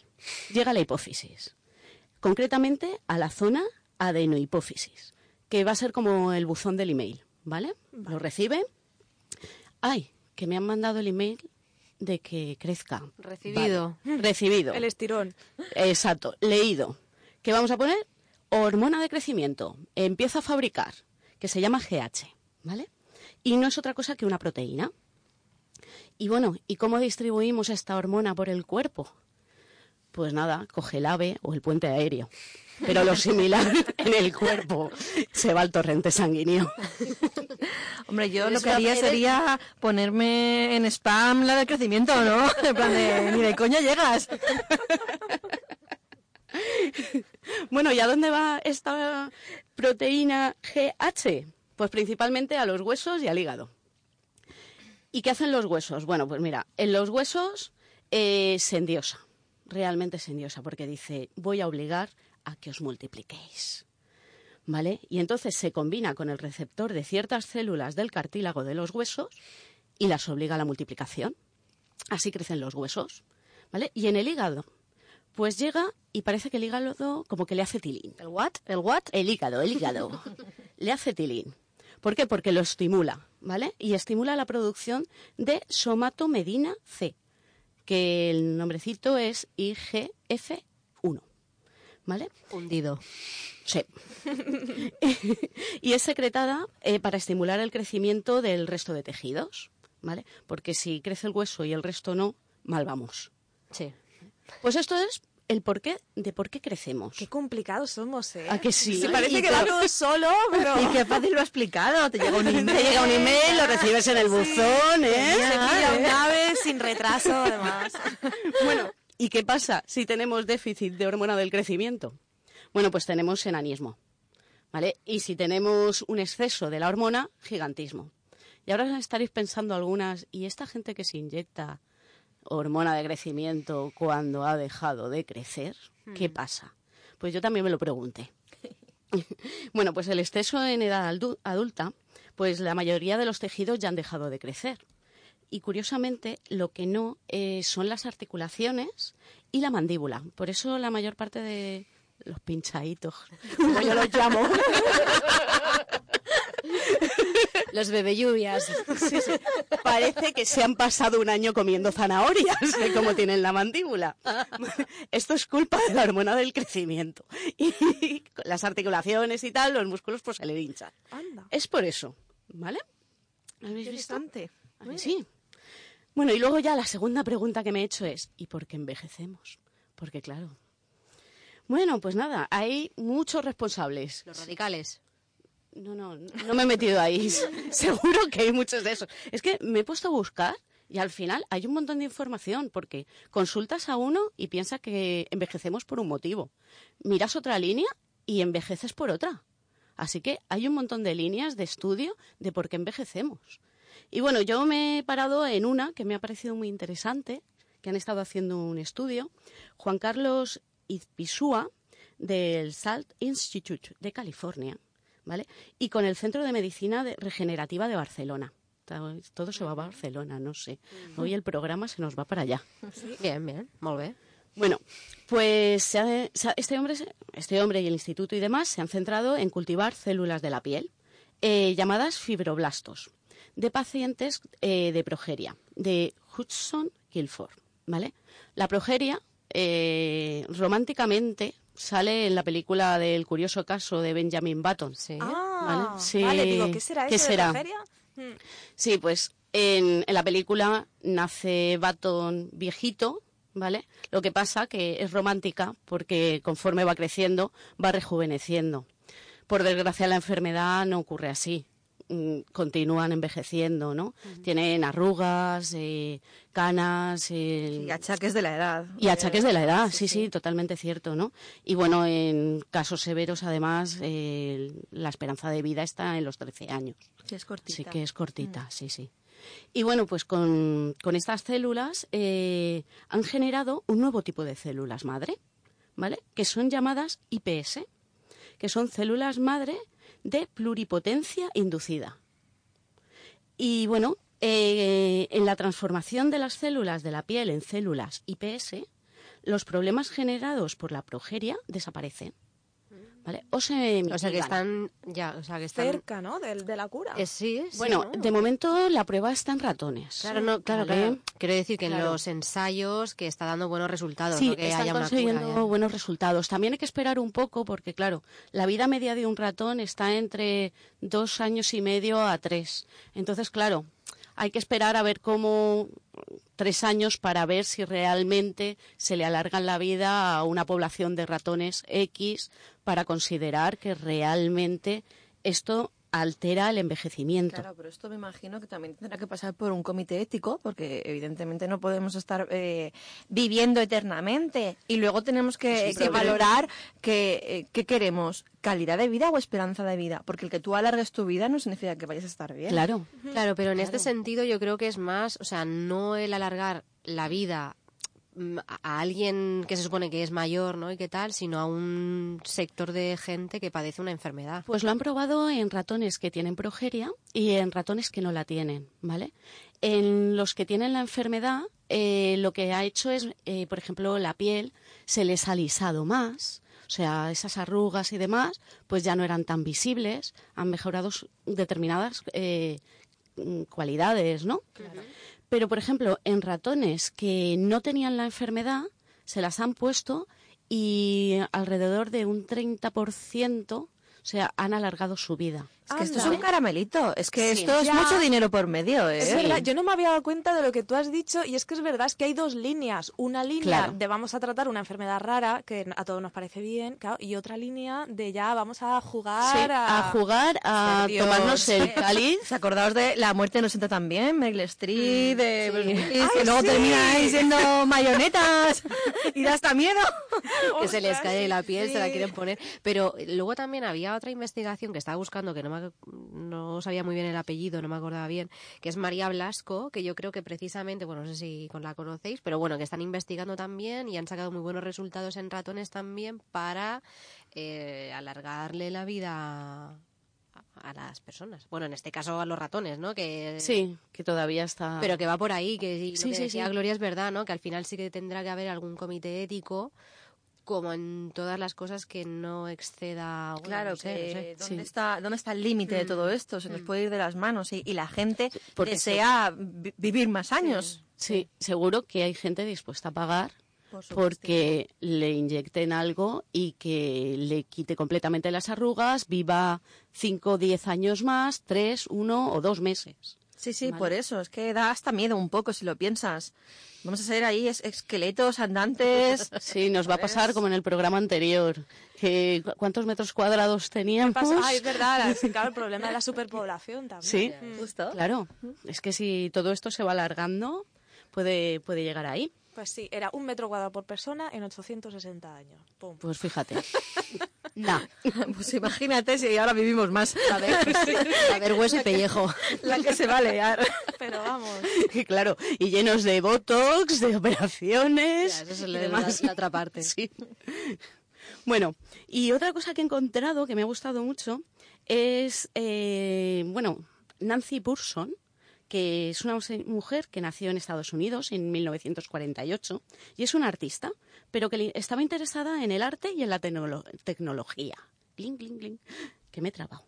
Llega a la hipófisis, concretamente a la zona adenohipófisis, que va a ser como el buzón del email, ¿vale? Lo recibe. Ay, que me han mandado el email de que crezca. Recibido. Vale, Recibido. El estirón. Exacto, leído. ¿Qué vamos a poner? Hormona de crecimiento. Empieza a fabricar, que se llama GH, ¿vale? Y no es otra cosa que una proteína. Y bueno, ¿y cómo distribuimos esta hormona por el cuerpo? Pues nada, coge el ave o el puente aéreo. Pero lo similar en el cuerpo se va al torrente sanguíneo. Hombre, yo lo que haría eres- sería ponerme en spam la de crecimiento, ¿no? En plan de, ni de coña llegas. Bueno, ¿y a dónde va esta proteína GH? Pues principalmente a los huesos y al hígado. ¿Y qué hacen los huesos? Bueno, pues mira, en los huesos eh, se realmente se porque dice, voy a obligar a que os multipliquéis. ¿Vale? Y entonces se combina con el receptor de ciertas células del cartílago de los huesos y las obliga a la multiplicación. Así crecen los huesos. ¿Vale? Y en el hígado, pues llega y parece que el hígado como que le hace tilín. ¿El what? ¿El what? El hígado, el hígado. le hace tilín. ¿Por qué? Porque lo estimula, ¿vale? Y estimula la producción de somatomedina C, que el nombrecito es IGF-1, ¿vale? Hundido. Sí. y es secretada eh, para estimular el crecimiento del resto de tejidos, ¿vale? Porque si crece el hueso y el resto no, mal vamos. Sí. Pues esto es el porqué de por qué crecemos. Qué complicados somos, ¿eh? ¿A que sí? Sí, parece Y que te- va todo solo, pero... Y qué fácil lo ha explicado. Te llega un email. Te llega un email, lo recibes en el buzón, ¿eh? Se pilla un ave sin retraso, además. Bueno, ¿y qué pasa si tenemos déficit de hormona del crecimiento? Bueno, pues tenemos enanismo, ¿vale? Y si tenemos un exceso de la hormona, gigantismo. Y ahora estaréis pensando algunas, ¿y esta gente que se inyecta hormona de crecimiento cuando ha dejado de crecer? ¿Qué pasa? Pues yo también me lo pregunté. bueno, pues el exceso en edad adulta, pues la mayoría de los tejidos ya han dejado de crecer. Y curiosamente, lo que no eh, son las articulaciones y la mandíbula. Por eso la mayor parte de los pinchaditos, como yo los llamo, Los bebé lluvias. sí, sí, parece que se han pasado un año comiendo zanahorias, de cómo tienen la mandíbula. Esto es culpa de la hormona del crecimiento. Y las articulaciones y tal, los músculos pues se le hinchan. Anda. Es por eso, ¿vale? ¿Habéis visto? Interesante. ¿A que sí? Bueno, y luego ya la segunda pregunta que me he hecho es, ¿y por qué envejecemos? Porque claro. Bueno, pues nada, hay muchos responsables. Los radicales. No, no, no me he metido ahí. Seguro que hay muchos de esos. Es que me he puesto a buscar y al final hay un montón de información porque consultas a uno y piensas que envejecemos por un motivo. Miras otra línea y envejeces por otra. Así que hay un montón de líneas de estudio de por qué envejecemos. Y bueno, yo me he parado en una que me ha parecido muy interesante, que han estado haciendo un estudio. Juan Carlos Izpisúa, del SALT Institute de California, ¿vale? Y con el Centro de Medicina Regenerativa de Barcelona. Todo- se va a Barcelona, no sé. Hoy el programa se nos va para allá. Bien, bien. Molt bé. Bueno, pues este, hombre, este hombre y el instituto y demás se han centrado en cultivar células de la piel eh, llamadas fibroblastos de pacientes eh, de progeria, de Hudson Guilford, ¿vale? La progeria, eh, románticamente, sale en la película del curioso caso de Benjamin Button. Sí. Ah, Vale, sí. vale, digo, ¿qué será ¿Qué eso será? de progeria? Mm. Sí, pues en, en la película nace Baton viejito, ¿vale? Lo que pasa que es romántica porque conforme va creciendo va rejuveneciendo. Por desgracia la enfermedad no ocurre así. Mm, Continúan envejeciendo, ¿no? Tienen arrugas, eh, canas, eh, Y achaques de la edad. y achaques de la edad, sí, sí, totalmente cierto, ¿no? Y bueno, en casos severos, además, eh, la esperanza de vida está en los 13 años. Sí, es cortita. Sí que es cortita, sí, sí. Y bueno, pues con, con estas células eh, han generado un nuevo tipo de células madre, ¿vale? Que son llamadas IPS, que son células madre de pluripotencia inducida. Y bueno, eh, en la transformación de las células de la piel en células IPS, los problemas generados por la progeria desaparecen. ¿Vale? O se O sea que están ya, o sea que están Cerca, ¿no? De, de la cura. Eh, sí, sí, Bueno, ¿no? de momento la prueba está en ratones. Claro, no, claro, ¿vale? claro. Quiero decir que en los ensayos que está dando buenos resultados, Sí, no que están haya una consiguiendo cura ya. buenos resultados. También hay que esperar un poco porque, claro, la vida media de un ratón está entre dos años y medio a tres. Entonces, claro, hay que esperar a ver cómo tres años para ver si realmente se le alargan la vida a una población de ratones X para considerar que realmente esto altera el envejecimiento. Claro, pero esto me imagino que también tendrá que pasar por un comité ético, porque evidentemente no podemos estar eh, viviendo eternamente. Y luego tenemos que, que valorar que, eh, qué queremos, calidad de vida o esperanza de vida. Porque el que tú alargues tu vida no significa que vayas a estar bien. Claro. Claro, pero en este sentido yo creo que es más, o sea, no el alargar la vida a a alguien que se supone que es mayor, ¿no? Y qué tal, sino a un sector de gente que padece una enfermedad. Pues lo han probado en ratones que tienen progeria y en ratones que no la tienen, ¿vale? En los que tienen la enfermedad, eh, lo que ha hecho es, eh, por ejemplo, la piel se les ha alisado más, o sea, esas arrugas y demás, pues ya no eran tan visibles, han mejorado determinadas eh, mm, cualidades, ¿no? Pero, por ejemplo, en ratones que no tenían la enfermedad, se las han puesto y alrededor de un 30%, o han alargado su vida. Es que esto es un caramelito. Es que Sí. esto es Ya. mucho dinero por medio, ¿eh? Es verdad, yo no me había dado cuenta de lo que tú has dicho y es que es verdad, es que hay dos líneas. Una línea Claro. de vamos a tratar una enfermedad rara, que a todos nos parece bien, claro, y otra línea de ya vamos a jugar Sí, a jugar, a Dios. tomarnos el cáliz. ¿Se acordaos de La muerte nos sienta también? Meryl Streep, de Bruce Willis, Ay, que luego sí. termina ahí siendo mayonetas y da hasta miedo. que se les cae la piel, se la sí. quieren poner. Pero luego también había otra investigación que estaba buscando, que no, me, no sabía muy bien el apellido, no me acordaba bien, que es María Blasco, que yo creo que precisamente, bueno, no sé si con la conocéis, pero bueno, que están investigando también y han sacado muy buenos resultados en ratones también para eh, alargarle la vida a, las personas. Bueno, en este caso a los ratones, ¿no? Que Sí, que todavía está. pero que va por ahí, que lo Sí, que sí, decía sí. Gloria es verdad, ¿no? Que al final sí que tendrá que haber algún comité ético, como en todas las cosas que no exceda. bueno, Claro, no sé, no que sé. ¿dónde, sí. está, ¿dónde está el límite de todo esto? Se nos puede ir de las manos y, y la gente porque desea vi- vivir más años. Sí, seguro que hay gente dispuesta a pagar Por porque le inyecten algo y que le quite completamente las arrugas, viva 5 o 10 años más, 3, 1 o 2 meses. Sí, sí, Vale. por eso. Es que da hasta miedo un poco si lo piensas. Vamos a ser ahí es- esqueletos andantes. Sí, nos va a pasar como en el programa anterior. Que, ¿cu- ¿Cuántos metros cuadrados teníamos? Ah, es verdad, es claro, el problema de la superpoblación también. Sí, Mm. Justo. claro. Es que si todo esto se va alargando, puede, puede llegar ahí. Pues sí, era un metro cuadrado por persona en 860 años. Pum. Pues fíjate. nah. Pues imagínate si ahora vivimos más. A ver, a ver, hueso y pellejo. La que se va a liar. Pero vamos. Y claro, y llenos de botox, de operaciones. Ya, eso es la, demás. la- la otra parte. Sí. Bueno, y otra cosa que he encontrado que me ha gustado mucho es, eh, bueno, Nancy Burson, que es una mujer que nació en Estados Unidos en 1948 y es una artista, pero que estaba interesada en el arte y en la tecnolo- tecnología. Bling, bling, bling, que me he trabado.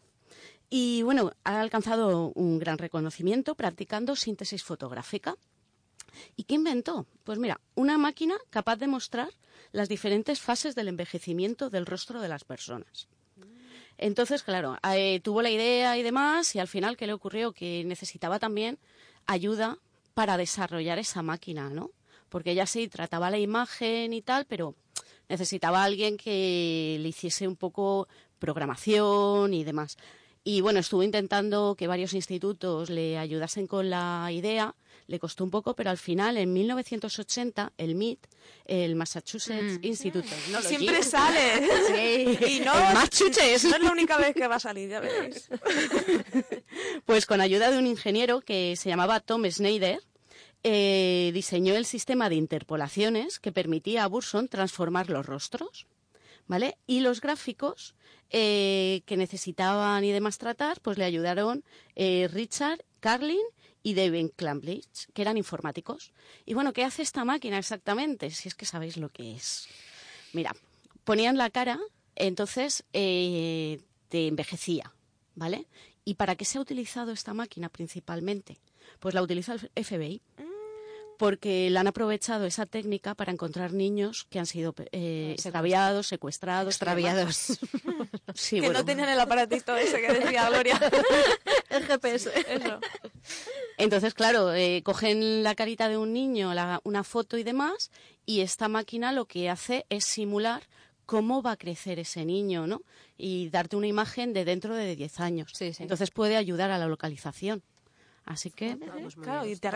Y bueno, ha alcanzado un gran reconocimiento practicando síntesis fotográfica. ¿Y qué inventó? Pues mira, una máquina capaz de mostrar las diferentes fases del envejecimiento del rostro de las personas. Entonces, claro, eh, tuvo la idea y demás, y al final, ¿qué le ocurrió? Que necesitaba también ayuda para desarrollar esa máquina, ¿no? Porque ella sí trataba la imagen y tal, pero necesitaba a alguien que le hiciese un poco programación y demás. Y bueno, estuvo intentando que varios institutos le ayudasen con la idea, le costó un poco, pero al final, en 1980, el MIT, el Massachusetts Institute of Technology, Siempre sale. Sí, Y no, no es la única vez que va a salir, ya veréis. Pues con ayuda de un ingeniero que se llamaba Tom Schneider, eh, diseñó el sistema de interpolaciones que permitía a Burson transformar los rostros, ¿vale? Y los gráficos eh, que necesitaban y demás tratar, pues le ayudaron eh, Richard Carlin y David Clamblitz, que eran informáticos. Y bueno, ¿qué hace esta máquina exactamente? Si es que sabéis lo que es. Mira, ponían la cara, entonces eh, te envejecía, ¿vale? ¿Y para qué se ha utilizado esta máquina principalmente? Pues la utiliza el FBI, porque la han aprovechado esa técnica para encontrar niños que han sido eh, extraviados, secuestrados. Extraviados. Sí, que bueno. no tenían el aparatito ese que decía Gloria. El GPS. Eso. Entonces, claro, eh, cogen la carita de un niño, la- una foto y demás, y esta máquina lo que hace es simular cómo va a crecer ese niño, ¿no? Y darte una imagen de dentro de 10 años. Sí, sí. Entonces puede ayudar a la localización. Así que, Claro, y te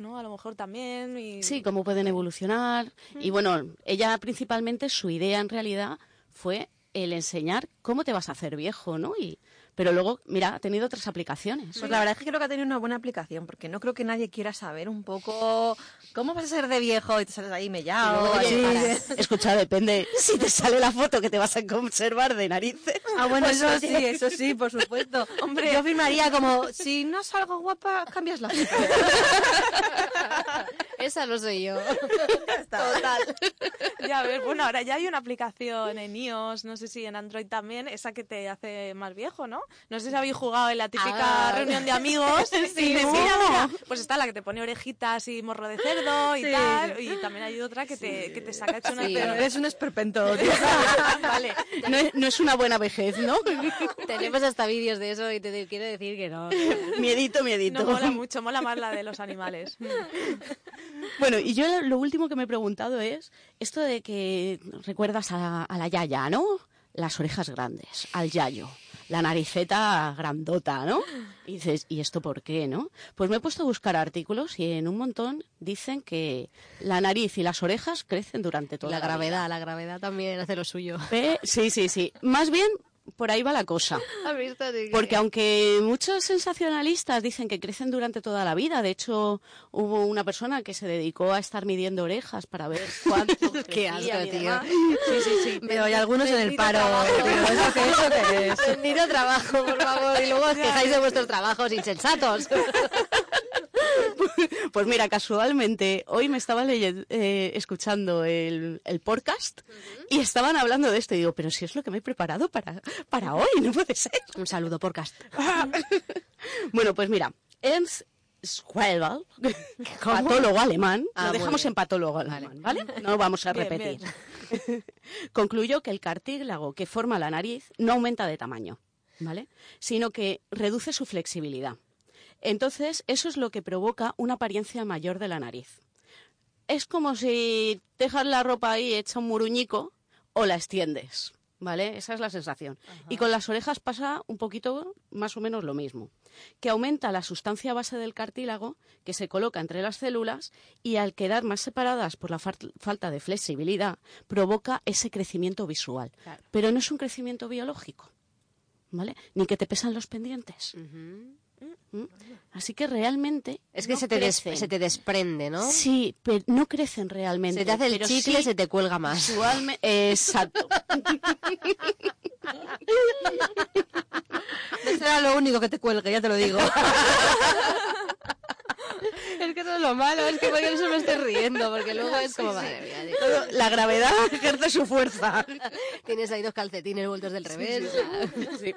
¿no? A lo mejor también. Y... sí, cómo pueden evolucionar. Y bueno, ella principalmente, su idea en realidad fue el enseñar cómo te vas a hacer viejo, ¿no? Y, pero luego, mira, ha tenido otras aplicaciones. Pues la verdad es que creo que ha tenido una buena aplicación, porque no creo que nadie quiera saber un poco cómo vas a ser de viejo y te sales ahí mellado. Escucha, depende si te sale la foto que te vas a conservar de narices. Ah, bueno, Pues, eso sí, eso sí, por supuesto. Hombre, yo firmaría como, si no salgo guapa, cambias la foto. Es esa no soy yo. Total. Ya ves, bueno, ahora ya hay una aplicación en iOS, no sé si en Android también, esa que te hace más viejo, ¿no? No sé si habéis jugado en la típica Ah. reunión de amigos. y Sí, dices, no. mira, mira, pues está la que te pone orejitas y morro de cerdo y Sí, tal, y también hay otra que te, que te saca hecho una Sí. Pero eres un esperpento. tío. Vale. No es, no es una buena vejez, ¿no? Tenemos hasta vídeos de eso y te quiero decir que no. miedito, miedito. No mola mucho, mola más la de los animales. Bueno, y yo lo último que me he preguntado es esto de que recuerdas a, a la yaya, ¿no? Las orejas grandes, al yayo, la nariceta grandota, ¿no? Y dices, ¿y esto por qué, no? Pues me he puesto a buscar artículos y en un montón dicen que la nariz y las orejas crecen durante toda la la, gravedad, vida. la gravedad también hace lo suyo. Pe- Sí, sí, sí. Más bien, por ahí va la cosa. Que- Porque aunque muchos sensacionalistas dicen que crecen durante toda la vida, de hecho hubo una persona que se dedicó a estar midiendo orejas para ver cuánto Qué asco, tío. Sí, sí, sí. Pero hay algunos en el paro. tío. ¿Eso qué, eso qué es? Trabajo, por favor, y luego os quejáis de vuestros trabajos insensatos. Pues mira, casualmente hoy me estaba leyendo, eh, escuchando el, el podcast y estaban hablando de esto y digo, pero si es lo que me he preparado para, para hoy, no puede ser. Un saludo, podcast. Bueno, pues mira, Ernst Schwelbel, patólogo alemán, Ah, lo muy dejamos bien. en patólogo alemán, ¿vale? No vamos a Bien, repetir. Concluyó que el cartílago que forma la nariz no aumenta de tamaño, ¿vale? Sino que reduce su flexibilidad. Entonces, eso es lo que provoca una apariencia mayor de la nariz. Es como si dejas la ropa ahí hecha un muruñico o la extiendes, ¿vale? Esa es la sensación. Y con las orejas pasa un poquito más o menos lo mismo, que aumenta la sustancia base del cartílago que se coloca entre las células y al quedar más separadas por la fal- falta de flexibilidad provoca ese crecimiento visual. Claro. Pero no es un crecimiento biológico, ¿vale? Ni que te pesan los pendientes. Así que realmente Es que no se, te des- se te desprende, ¿no? Sí, pero no crecen realmente. Se te hace el chicle, sí se te cuelga más. Exacto. No será lo único que te cuelgue, ya te lo digo. Es que eso es lo malo, es que por eso me estoy riendo, porque luego es como, madre mía, digo, La gravedad ejerce su fuerza. tienes ahí dos calcetines vueltos del revés. Sí.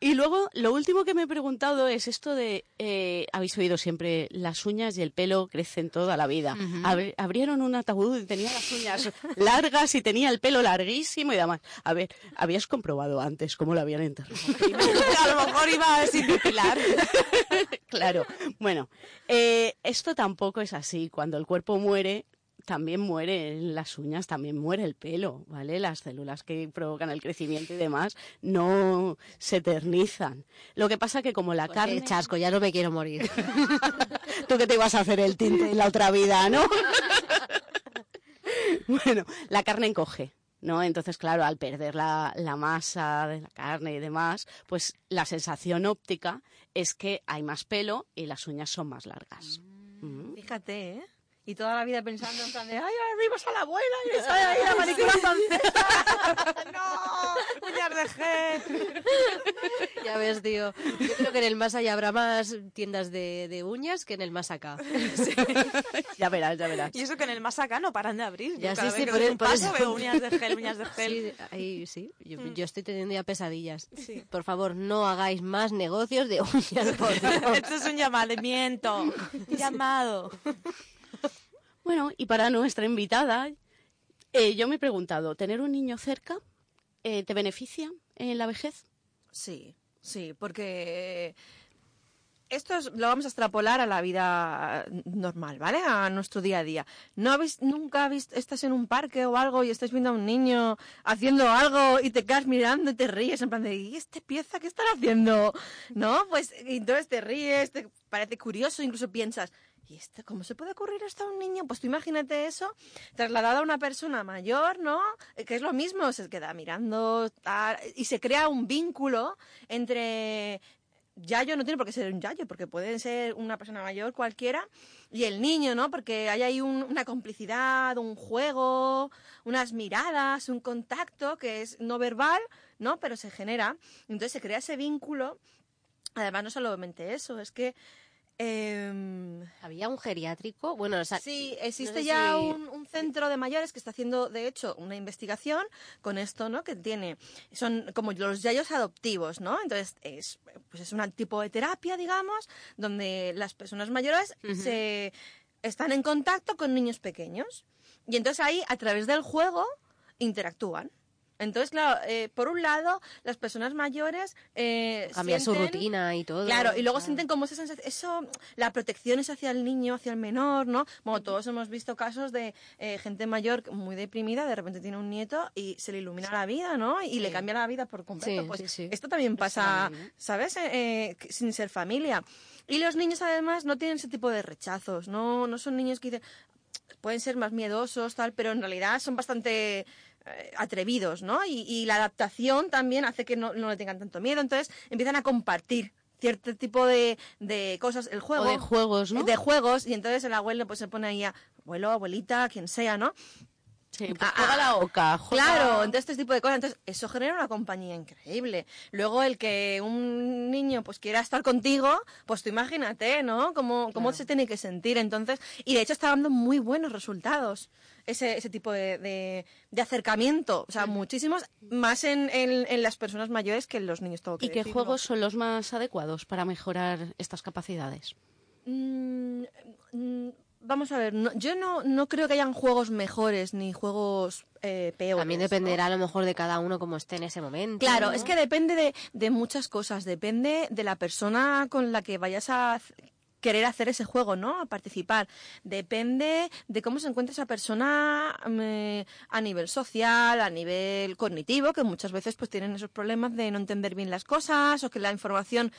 Y luego, lo último que me he preguntado es esto de, eh, habéis oído siempre, las uñas y el pelo crecen toda la vida. Abri- abrieron un ataúd y tenía las uñas largas y tenía el pelo larguísimo y demás. A ver, ¿habías comprobado antes cómo lo habían enterrado? a lo mejor iba sin depilar. claro. Bueno, eh, esto tampoco es así. Cuando el cuerpo muere, también mueren las uñas, también muere el pelo, ¿vale? Las células que provocan el crecimiento y demás no se eternizan. Lo que pasa que como la Pues carne... qué chasco, ya no me quiero morir. Tú que te ibas a hacer el tinte en la otra vida, ¿no? bueno, la carne encoge. ¿No? Entonces, claro, al perder la, la masa de la carne y demás, pues la sensación óptica es que hay más pelo y las uñas son más largas. Mm. Fíjate, ¿eh? Y toda la vida pensando en plan de, ay, ahora vimos a la abuela y le sale ahí la manicura francesa. ¡No! ¡Uñas de gel! Ya ves, tío. Yo creo que en el más allá habrá más tiendas de, de uñas que en el más acá. ya verás, ya verás. Y eso que en el más acá no paran de abrir. Ya, Yo sí, sí, por el- por paso eso. veo uñas de gel, uñas de gel. Sí, ahí sí. Yo, yo estoy teniendo ya pesadillas. Sí. Por favor, no hagáis más negocios de uñas, por. Esto es un llamamiento. Llamado. Bueno, y para nuestra invitada, eh, yo me he preguntado, ¿tener un niño cerca eh, te beneficia en la vejez? Sí, sí, porque esto es- lo vamos a extrapolar a la vida normal, ¿vale? A nuestro día a día. ¿No habéis, nunca habéis, estás en un parque o algo y estás viendo a un niño haciendo algo y te quedas mirando y te ríes en plan de, ¿y este pieza qué están haciendo? ¿No? Pues entonces te ríes, te parece curioso, incluso piensas, ¿y este, cómo se puede ocurrir esto a un niño? Pues tú imagínate eso trasladado a una persona mayor, ¿no? Eh, Que es lo mismo, se queda mirando tal, y se crea un vínculo entre Yayo no tiene por qué ser un Yayo, porque puede ser una persona mayor cualquiera, y el niño, ¿no? Porque hay ahí un- una complicidad, un juego, unas miradas, un contacto que es no verbal, ¿no? Pero se genera. Entonces se crea ese vínculo. Además, no solamente eso, es que Em, Había un geriátrico, bueno, o sea, Sí, existe no sé ya si- un, un centro de mayores que está haciendo, de hecho, una investigación con esto, ¿no? Que tiene, son como los yayos adoptivos, ¿no? Entonces, es, pues es un tipo de terapia, digamos, donde las personas mayores se están en contacto con niños pequeños. Y entonces ahí, a través del juego, interactúan. Entonces, claro, eh, por un lado, las personas mayores eh, cambiar su rutina y todo. Claro, y luego Claro. sienten como esa sensación, eso, la protección es hacia el niño, hacia el menor, ¿no? Bueno, todos hemos visto casos de eh, gente mayor muy deprimida, de repente tiene un nieto y se le ilumina la vida, ¿no? Y le cambia la vida por completo. Sí, pues sí, esto también pasa. ¿sabes? Eh, eh, sin ser familia. Y los niños además no tienen ese tipo de rechazos, no, no son niños que dicen, pueden ser más miedosos, tal, pero en realidad son bastante atrevidos, ¿no? Y, y la adaptación también hace que no, no le tengan tanto miedo, entonces empiezan a compartir cierto tipo de, de cosas, el juego. O de juegos, ¿no? De juegos, y entonces el abuelo pues se pone ahí a abuelo, abuelita, quien sea, ¿no? Sí, pues Ah, juega ah, la oca. juega- Claro, entonces este tipo de cosas. Entonces, eso genera una compañía increíble. Luego, el que un niño pues quiera estar contigo, pues tú imagínate, ¿no? Cómo, cómo se tiene que sentir. Entonces, y de hecho está dando muy buenos resultados ese, ese tipo de, de, de acercamiento. O sea, muchísimos, más en, en, en las personas mayores que en los niños. Todo ¿Y qué juegos son los más adecuados para mejorar estas capacidades? Mm, mm, vamos a ver, no- yo no, no creo que hayan juegos mejores ni juegos eh, peores. También ¿no? dependerá a lo mejor de cada uno como esté en ese momento. Claro, ¿no? es que depende de, de muchas cosas, depende de la persona con la que vayas a querer hacer ese juego, ¿no? A participar. Depende de cómo se encuentra esa persona mm, eh, a nivel social, a nivel cognitivo, que muchas veces pues tienen esos problemas de no entender bien las cosas o que la información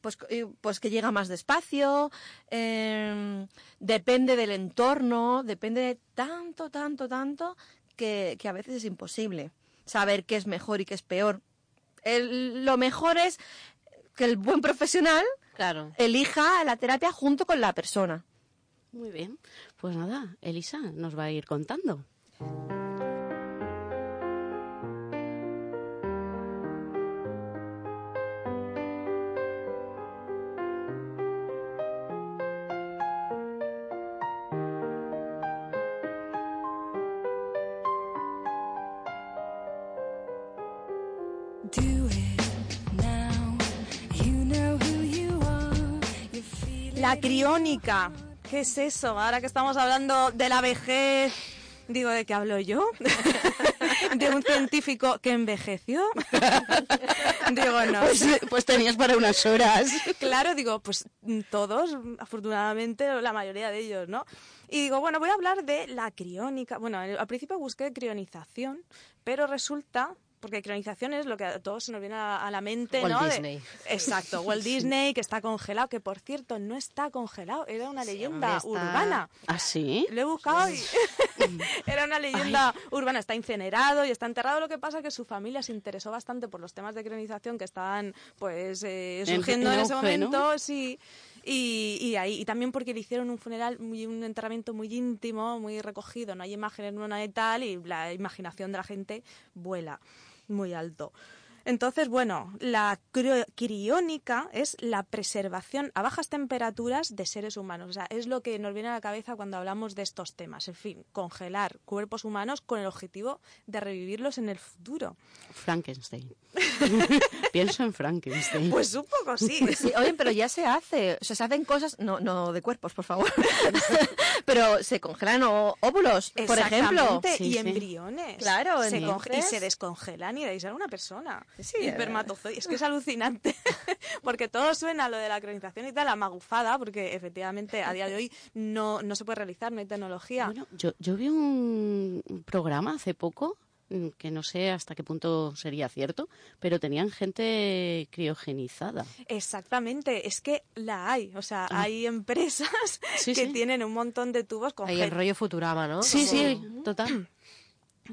pues, pues que llega más despacio, eh, depende del entorno, depende de tanto, tanto, tanto que, que a veces es imposible saber qué es mejor y qué es peor. El- lo mejor es que el buen profesional Claro. elija la terapia junto con la persona. Muy bien. Pues nada, Elisa nos va a ir contando. La criónica. ¿Qué es eso? Ahora que estamos hablando de la vejez, digo, ¿de qué hablo yo? ¿De un científico que envejeció? digo, no. Pues, pues tenías para unas horas. Claro, digo, pues todos, afortunadamente, la mayoría de ellos, ¿no? Y digo, bueno, voy a hablar de la criónica. Bueno, al principio busqué crionización, pero resulta, porque crionización es lo que a todos se nos viene a, a la mente, Walt ¿no? De- Disney. exacto, Walt Disney, que está congelado, que por cierto no está congelado, era una leyenda está- urbana. ¿Ah, sí? Lo he buscado y era una leyenda urbana. Está incinerado y está enterrado. Lo que pasa es que su familia se interesó bastante por los temas de crionización que estaban pues eh, En- surgiendo en, en ese momento. Sí. Y, y ahí y también porque le hicieron un funeral muy un enterramiento muy íntimo muy recogido no hay imágenes no hay tal y la imaginación de la gente vuela muy alto entonces, bueno, la criónica es la preservación a bajas temperaturas de seres humanos. O sea, es lo que nos viene a la cabeza cuando hablamos de estos temas. En fin, congelar cuerpos humanos con el objetivo de revivirlos en el futuro. Frankenstein. Pienso en Frankenstein. Pues un poco sí. Sí, oye, pero ya se hace. O sea, se hacen cosas, no, no de cuerpos, por favor. pero se congelan o- óvulos, por ejemplo. Sí, y sí. embriones. Claro, se y se descongelan y de ahí sale una persona. Sí, y espermatozoide. Es que es alucinante. porque todo suena a lo de la cronización y tal, a magufada, porque efectivamente a día de hoy no, no se puede realizar, no hay tecnología. Bueno, yo, yo vi un programa hace poco, mm, que no sé hasta qué punto sería cierto, pero tenían gente criogenizada. Exactamente, es que la hay. O sea, hay empresas Sí, que sí. tienen un montón de tubos con gen- el rollo Futurama, ¿no? Sí, Como- sí, total.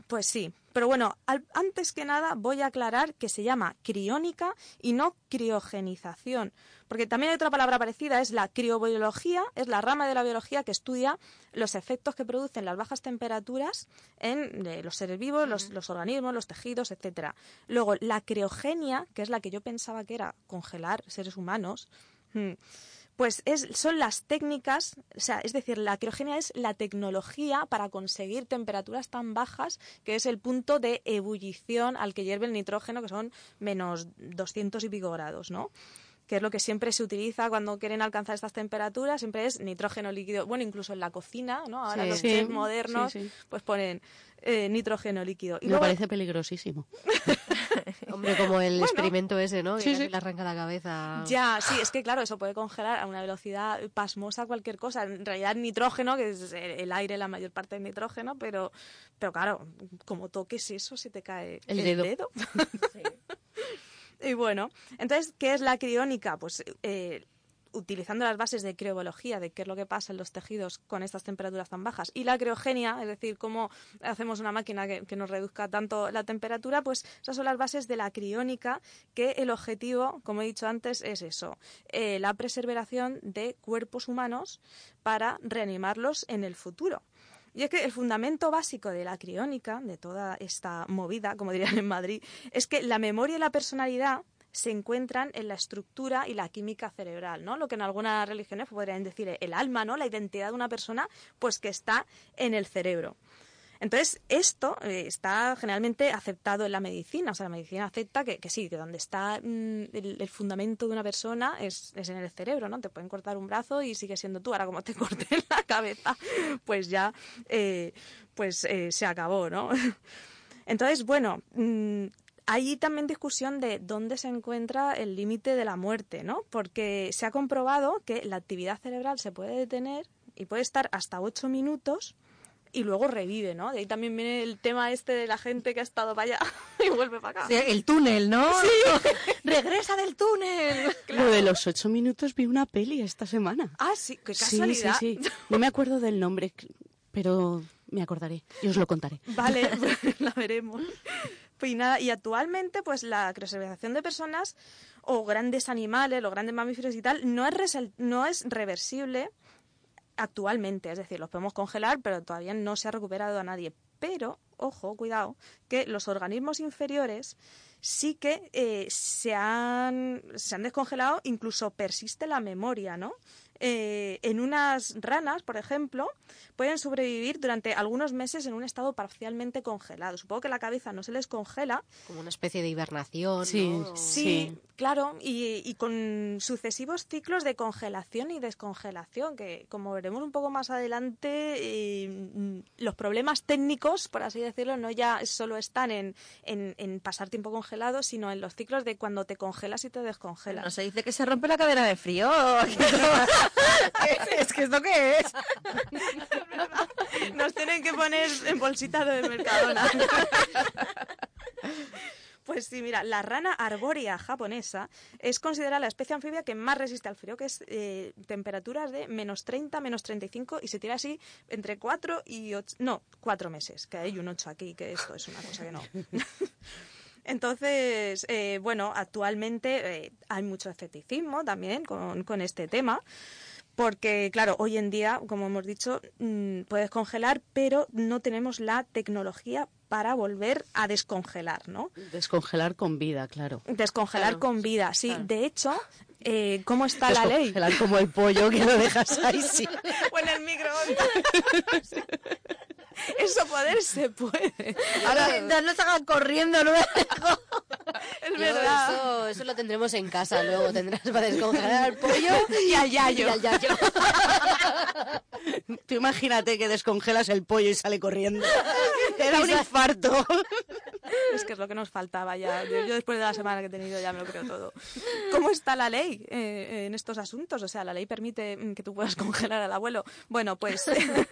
Pues sí, pero bueno, al- antes que nada voy a aclarar que se llama criónica y no criogenización, porque también hay otra palabra parecida, es la criobiología, es la rama de la biología que estudia los efectos que producen las bajas temperaturas en eh, los seres vivos, los, los organismos, los tejidos, etcétera. Luego, la criogenia, que es la que yo pensaba que era congelar seres humanos, hmm, Pues es, son las técnicas, o sea, es decir, la criogenia es la tecnología para conseguir temperaturas tan bajas que es el punto de ebullición al que hierve el nitrógeno, que son menos 200 y pico grados, ¿no? que es lo que siempre se utiliza cuando quieren alcanzar estas temperaturas, siempre es nitrógeno líquido. Bueno, incluso en la cocina, ¿no? Ahora Sí. los Sí, modernos sí. pues ponen eh, nitrógeno líquido. Y Me luego- parece peligrosísimo. Hombre, como el experimento ese, ¿no? Que Sí, sí. le arranca la cabeza. Ya, sí, es que claro, eso puede congelar a una velocidad pasmosa cualquier cosa. En realidad nitrógeno, que es el aire, la mayor parte es nitrógeno, pero, pero claro, como toques eso, se te cae El el, dedo. dedo. y bueno, entonces, ¿qué es la criónica? Pues eh, utilizando las bases de criobiología, de qué es lo que pasa en los tejidos con estas temperaturas tan bajas, y la criogenia, es decir, cómo hacemos una máquina que, que nos reduzca tanto la temperatura, pues esas son las bases de la criónica, que el objetivo, como he dicho antes, es eso, eh, la preservación de cuerpos humanos para reanimarlos en el futuro. Y es que el fundamento básico de la criónica, de toda esta movida, como dirían en Madrid, es que la memoria y la personalidad se encuentran en la estructura y la química cerebral, ¿no? Lo que en algunas religiones podrían decir el alma, ¿no? La identidad de una persona, pues que está en el cerebro. Entonces, esto eh, está generalmente aceptado en la medicina. O sea, la medicina acepta que, sí, que donde está mm, el, fundamento de una persona es, es en el cerebro, ¿no? Te pueden cortar un brazo y sigue siendo tú. Ahora, como te corten la cabeza, pues ya eh, pues eh, se acabó, ¿no? Entonces, bueno, mm, hay también discusión de dónde se encuentra el límite de la muerte, ¿no? Porque se ha comprobado que la actividad cerebral se puede detener y puede estar hasta ocho minutos y luego revive, ¿no? De ahí también viene el tema este de la gente que ha estado para allá y vuelve para acá. Sí, el túnel, ¿no? Regresa del túnel. Lo de los ocho minutos vi una peli esta semana. Ah, sí, qué Sí, casualidad. sí, sí. No me acuerdo del nombre, pero me acordaré y os lo contaré. Vale, pues la veremos. Y nada, y actualmente, pues la criosevización de personas o grandes animales, los grandes mamíferos y tal, no es, no es reversible actualmente. Es decir, los podemos congelar, pero todavía no se ha recuperado a nadie. Pero, ojo, cuidado, que los organismos inferiores sí que eh, se, han, se han descongelado, incluso persiste la memoria, ¿no? Eh, en unas ranas, por ejemplo, pueden sobrevivir durante algunos meses en un estado parcialmente congelado. Supongo que la cabeza no se les congela. Como una especie de hibernación. Sí, ¿no? Sí, claro, y, y con sucesivos ciclos de congelación y descongelación, que como veremos un poco más adelante, eh, los problemas técnicos, por así decirlo, no ya solo están en, en, en pasar tiempo congelado, sino en los ciclos de cuando te congelas y te descongelas. No se dice que se rompe la cadena de frío. es que esto qué es. Nos tienen que poner en bolsitas de Mercadona. Pues sí, mira, la rana arbórea japonesa es considerada la especie anfibia que más resiste al frío, que es eh, temperaturas de menos 30, menos 35 y se tira así entre 4 y 8, no, 4 meses, que hay un 8 aquí, que esto es una cosa que no. Entonces, eh, bueno, actualmente eh, hay mucho escepticismo también con, con este tema. Porque, claro, hoy en día, como hemos dicho, mm, puedes congelar, pero no tenemos la tecnología para volver a descongelar, ¿no? Descongelar con vida, claro. Descongelar Claro, con vida, sí. claro. De hecho, eh, ¿cómo está la ley? Descongelar como el pollo que lo dejas ahí, sí. o en el microondas. Eso poder se puede. Ahora no nos hagan corriendo luego. Es Yo verdad. Eso, eso lo tendremos en casa luego. Tendrás para descongelar al pollo Y al yayo. y al yayo. Tú imagínate que descongelas el pollo y sale corriendo. Te da un infarto. Es que es lo que nos faltaba ya. Yo, yo después de la semana que he tenido ya me lo creo todo. ¿Cómo está la ley eh, en estos asuntos? O sea, la ley permite mm, que tú puedas congelar al abuelo. Bueno, pues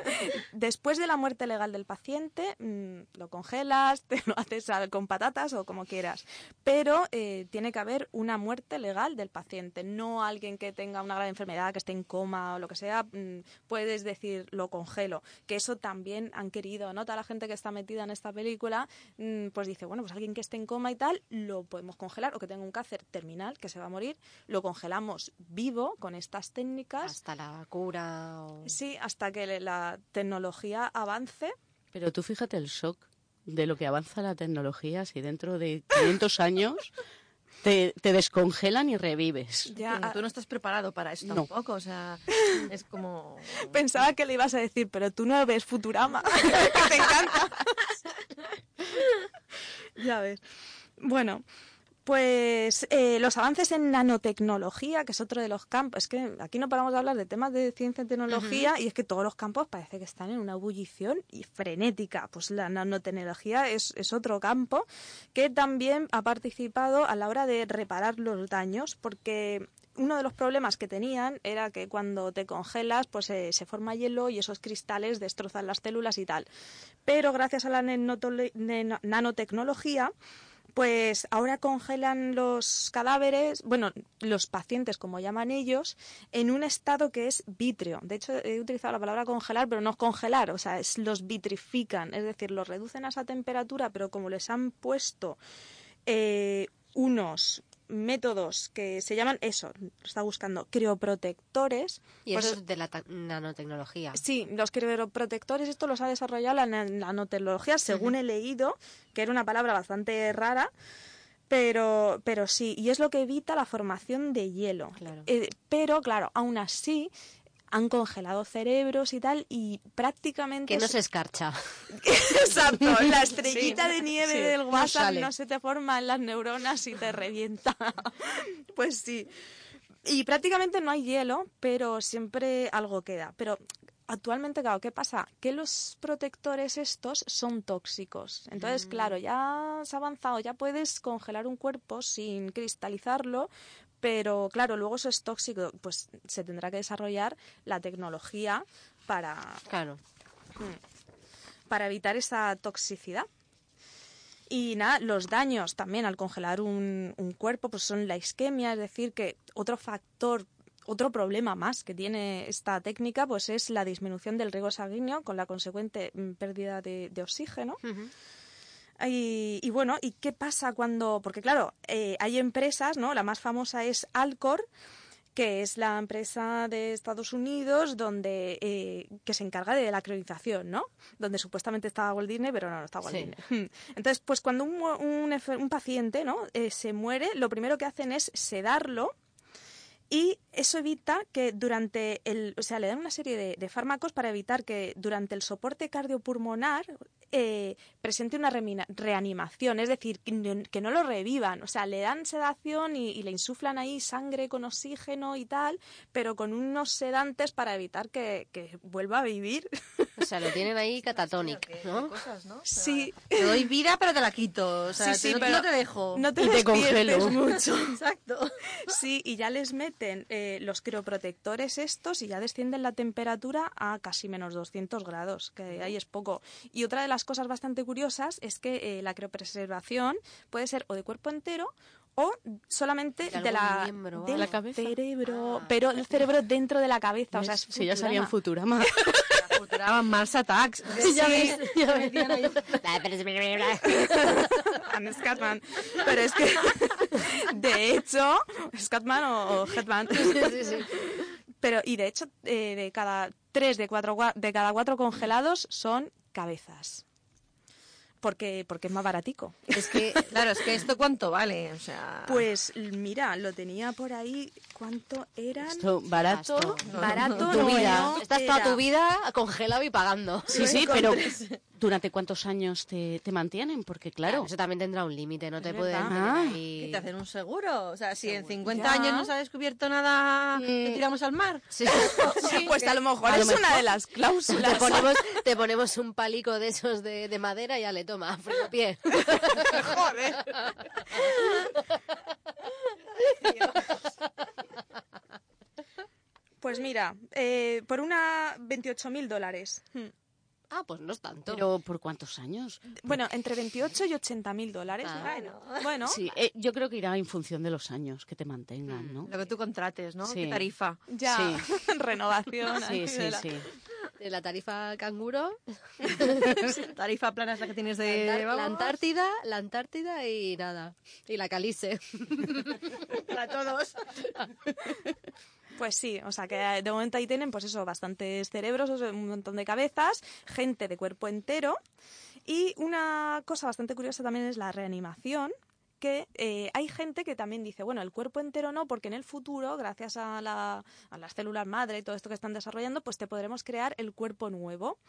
después de la muerte legal del paciente, mm, lo congelas, te lo haces con patatas o como quieras. Pero eh, tiene que haber una muerte legal del paciente, no alguien que tenga una grave enfermedad, que esté en coma o lo que sea. mm, puedes decir, lo congelo. Que eso también han querido, ¿no? Toda la gente que está metida en esta película, mm, pues dice, bueno, pues alguien que esté en coma y tal, lo podemos congelar, o que tenga un cáncer terminal, que se va a morir, lo congelamos vivo con estas técnicas. Hasta la cura. o- Sí, hasta que la tecnología avance. Pero tú fíjate el shock de lo que avanza la tecnología, si dentro de 500 años Te, te descongelan y revives. Ya, Pero tú no estás preparado para eso No. tampoco, o sea, es como... Pensaba que le ibas a decir, pero tú no ves Futurama, que te encanta. ya ves. Bueno, pues eh, los avances en nanotecnología, que es otro de los campos, es que aquí no paramos de hablar de temas de ciencia y tecnología y es que todos los campos parece que están en una ebullición y frenética. Pues la nanotecnología es, es otro campo que también ha participado a la hora de reparar los daños, porque uno de los problemas que tenían era que cuando te congelas, pues eh, se forma hielo y esos cristales destrozan las células y tal. Pero gracias a la nanotecnología, pues ahora congelan los cadáveres, bueno, los pacientes, como llaman ellos, en un estado que es vítreo. De hecho, he utilizado la palabra congelar, pero no es congelar, o sea, es, los vitrifican, es decir, los reducen a esa temperatura, pero como les han puesto eh, unos métodos que se llaman eso, lo está buscando, crioprotectores. Y pues- eso es de la nanotecnología. Sí, los crioprotectores, esto los ha desarrollado la na- nanotecnología, según he leído, que era una palabra bastante rara, pero, pero sí, y es lo que evita la formación de hielo. Claro. Eh, pero, claro, aún así han congelado cerebros y tal, y prácticamente... Que no se escarcha. Exacto, la estrellita de nieve sí, del WhatsApp no se te forma en las neuronas y te revienta. pues sí. Y prácticamente no hay hielo, pero siempre algo queda. Pero actualmente, claro, ¿qué pasa? Que los protectores estos son tóxicos. Entonces, claro, ya se ha avanzado, ya puedes congelar un cuerpo sin cristalizarlo, pero claro, luego eso es tóxico. Pues se tendrá que desarrollar la tecnología para, Claro. para evitar esa toxicidad. Y nada, los daños también al congelar un, un cuerpo pues son la isquemia, es decir, que otro factor, otro problema más que tiene esta técnica pues es la disminución del riego sanguíneo con la consecuente mm, pérdida de, de oxígeno. Y, y bueno, ¿y qué pasa cuando...? Porque claro, eh, hay empresas, ¿no? La más famosa es Alcor, que es la empresa de Estados Unidos donde eh, que se encarga de la criogenización, ¿no? Donde supuestamente estaba Walt Disney, pero no, no está Walt Sí. Disney. Entonces, pues cuando un, un, un paciente, ¿no? Eh, se muere, lo primero que hacen es sedarlo y eso evita que durante el, o sea, le dan una serie de, de fármacos para evitar que durante el soporte cardiopulmonar eh, presente una reanimación, es decir, que no, que no lo revivan, o sea, le dan sedación y, y le insuflan ahí sangre con oxígeno y tal, pero con unos sedantes para evitar que, que vuelva a vivir. O sea, lo tienen ahí catatónico, ¿no? qué cosas, ¿no? O sea, Sí. Te doy vida, pero te la quito. O sea, Sí, sí, te- pero no te dejo. No te Y te congelo. mucho. Exacto. Sí, y ya les meten eh, los crioprotectores estos y ya descienden la temperatura a casi menos 200 grados, que ahí es poco. Y otra de las cosas bastante curiosas es que eh, la criopreservación puede ser o de cuerpo entero o solamente De la miembro del. La cabeza. cerebro, pero el cerebro dentro de la cabeza, o sea, es si ya salía en Futurama. Futuraban Mars Attacks. ya ves, ya Scatman. Pero es que, de hecho, Scatman o, o Headman. Pero, y de hecho, eh, de cada tres de, cuatro, de cada cuatro congelados son cabezas. Porque, porque es más baratico. Es que, claro, es que esto cuánto vale, o sea... Pues mira, lo tenía por ahí. ¿Cuánto eran? Esto barato. Barato Tu no, vida. no Estás toda tu vida congelado y pagando. Sí, sí, pero ¿durante cuántos años te, te mantienen? Porque claro, Eso también tendrá un límite, no te pueden Ah. ahí- ¿Qué te hacen un seguro? O sea, si en 50 Ya. años no se ha descubierto nada, te tiramos al mar. Sí. Pues a lo mejor A lo es una de las cláusulas. Te ponemos, te ponemos un palico de esos de, de madera y ya le toma, frío pie. Joder. Pues mira, eh, por una 28.000 dólares. Hmm. Ah, pues no es tanto. pero ¿por cuántos años? Bueno, entre 28 y 80.000 dólares. Ah. bueno, bueno Sí, eh, yo creo que irá en función de los años que te mantengan, ¿no? Lo que tú contrates, ¿no? Sí. ¿Qué tarifa? ya renovación. Sí, ahí sí, la- sí. De la tarifa canguro, Tarifa plana es la que tienes la, de... Antar- la vamos, Antártida, la Antártida y nada. Y la Calice. Para todos. Pues sí, o sea que de momento ahí tienen pues eso, bastantes cerebros, un montón de cabezas, gente de cuerpo entero. Y una cosa bastante curiosa también es la reanimación, que eh, hay gente que también dice, bueno, el cuerpo entero no, porque en el futuro, gracias a, la- a las células madre y todo esto que están desarrollando, pues te podremos crear el cuerpo nuevo.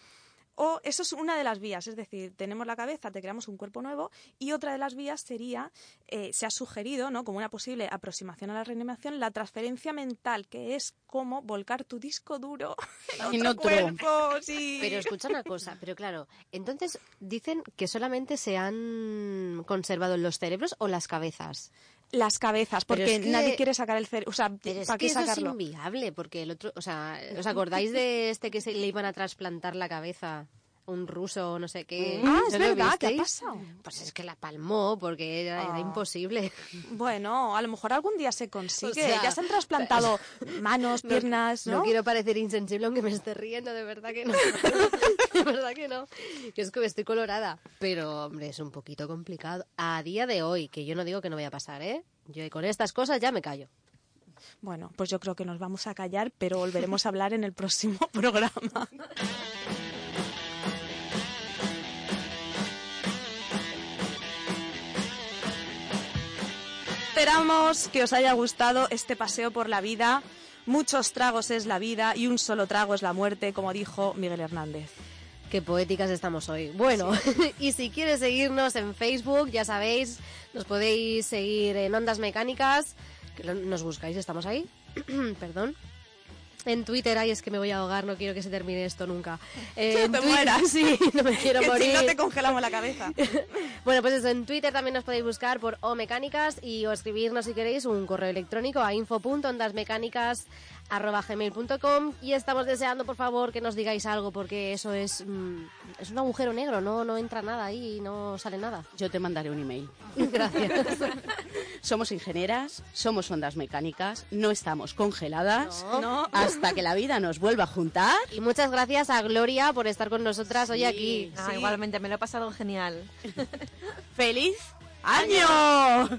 O eso es una de las vías, es decir, tenemos la cabeza, te creamos un cuerpo nuevo y otra de las vías sería, eh, se ha sugerido, ¿no? como una posible aproximación a la reanimación, la transferencia mental, que es como volcar tu disco duro en En otro, otro. cuerpo. sí. Pero escucha una cosa, pero claro, entonces dicen que solamente se han conservado los cerebros o las cabezas. Las cabezas, porque es que- nadie quiere sacar el cerebro. O sea, Pero es ¿para que qué eso es sacarlo? inviable, porque el otro, o sea, ¿os acordáis de este que se le iban a trasplantar la cabeza? Un ruso o no sé qué. Ah, es ¿No lo verdad, ¿qué ha pasado? Pues es que la palmó porque era, era Ah. imposible. Bueno, a lo mejor algún día se consigue. O sea, ya se han trasplantado manos, No- piernas, ¿no? No quiero parecer insensible aunque me esté riendo, de verdad que no. de verdad que no. Que es que estoy colorada. Pero, hombre, es un poquito complicado. A día de hoy, que yo no digo que no vaya a pasar, ¿eh? Yo con estas cosas ya me callo. Bueno, pues yo creo que nos vamos a callar, pero volveremos a hablar en el próximo programa. Esperamos que os haya gustado este paseo por la vida. Muchos tragos es la vida y un solo trago es la muerte, como dijo Miguel Hernández. Qué poéticas estamos hoy. Bueno, y si quieres seguirnos en Facebook, ya sabéis, nos podéis seguir en Ondas Mecánicas, nos buscáis, estamos ahí. Perdón. En Twitter, ay, es que me voy a ahogar, no quiero que se termine esto nunca. Eh, en te Twitter- mueras. Sí, no me quiero Que morir. si no te congelamos la cabeza. Bueno, pues eso, en Twitter también nos podéis buscar por O Mecánicas y o escribirnos si queréis un correo electrónico a info.ondasmecánicas.gmail.com y estamos deseando, por favor, que nos digáis algo porque eso es, mm, es un agujero negro, no, no entra nada ahí no sale nada. Yo te mandaré un email. Gracias. Somos ingenieras, somos ondas mecánicas, no estamos congeladas No. No. hasta que la vida nos vuelva a juntar. Y muchas gracias a Gloria por estar con nosotras hoy Sí. aquí. Ah, Igualmente, me lo he pasado genial. ¡Feliz ¡Año!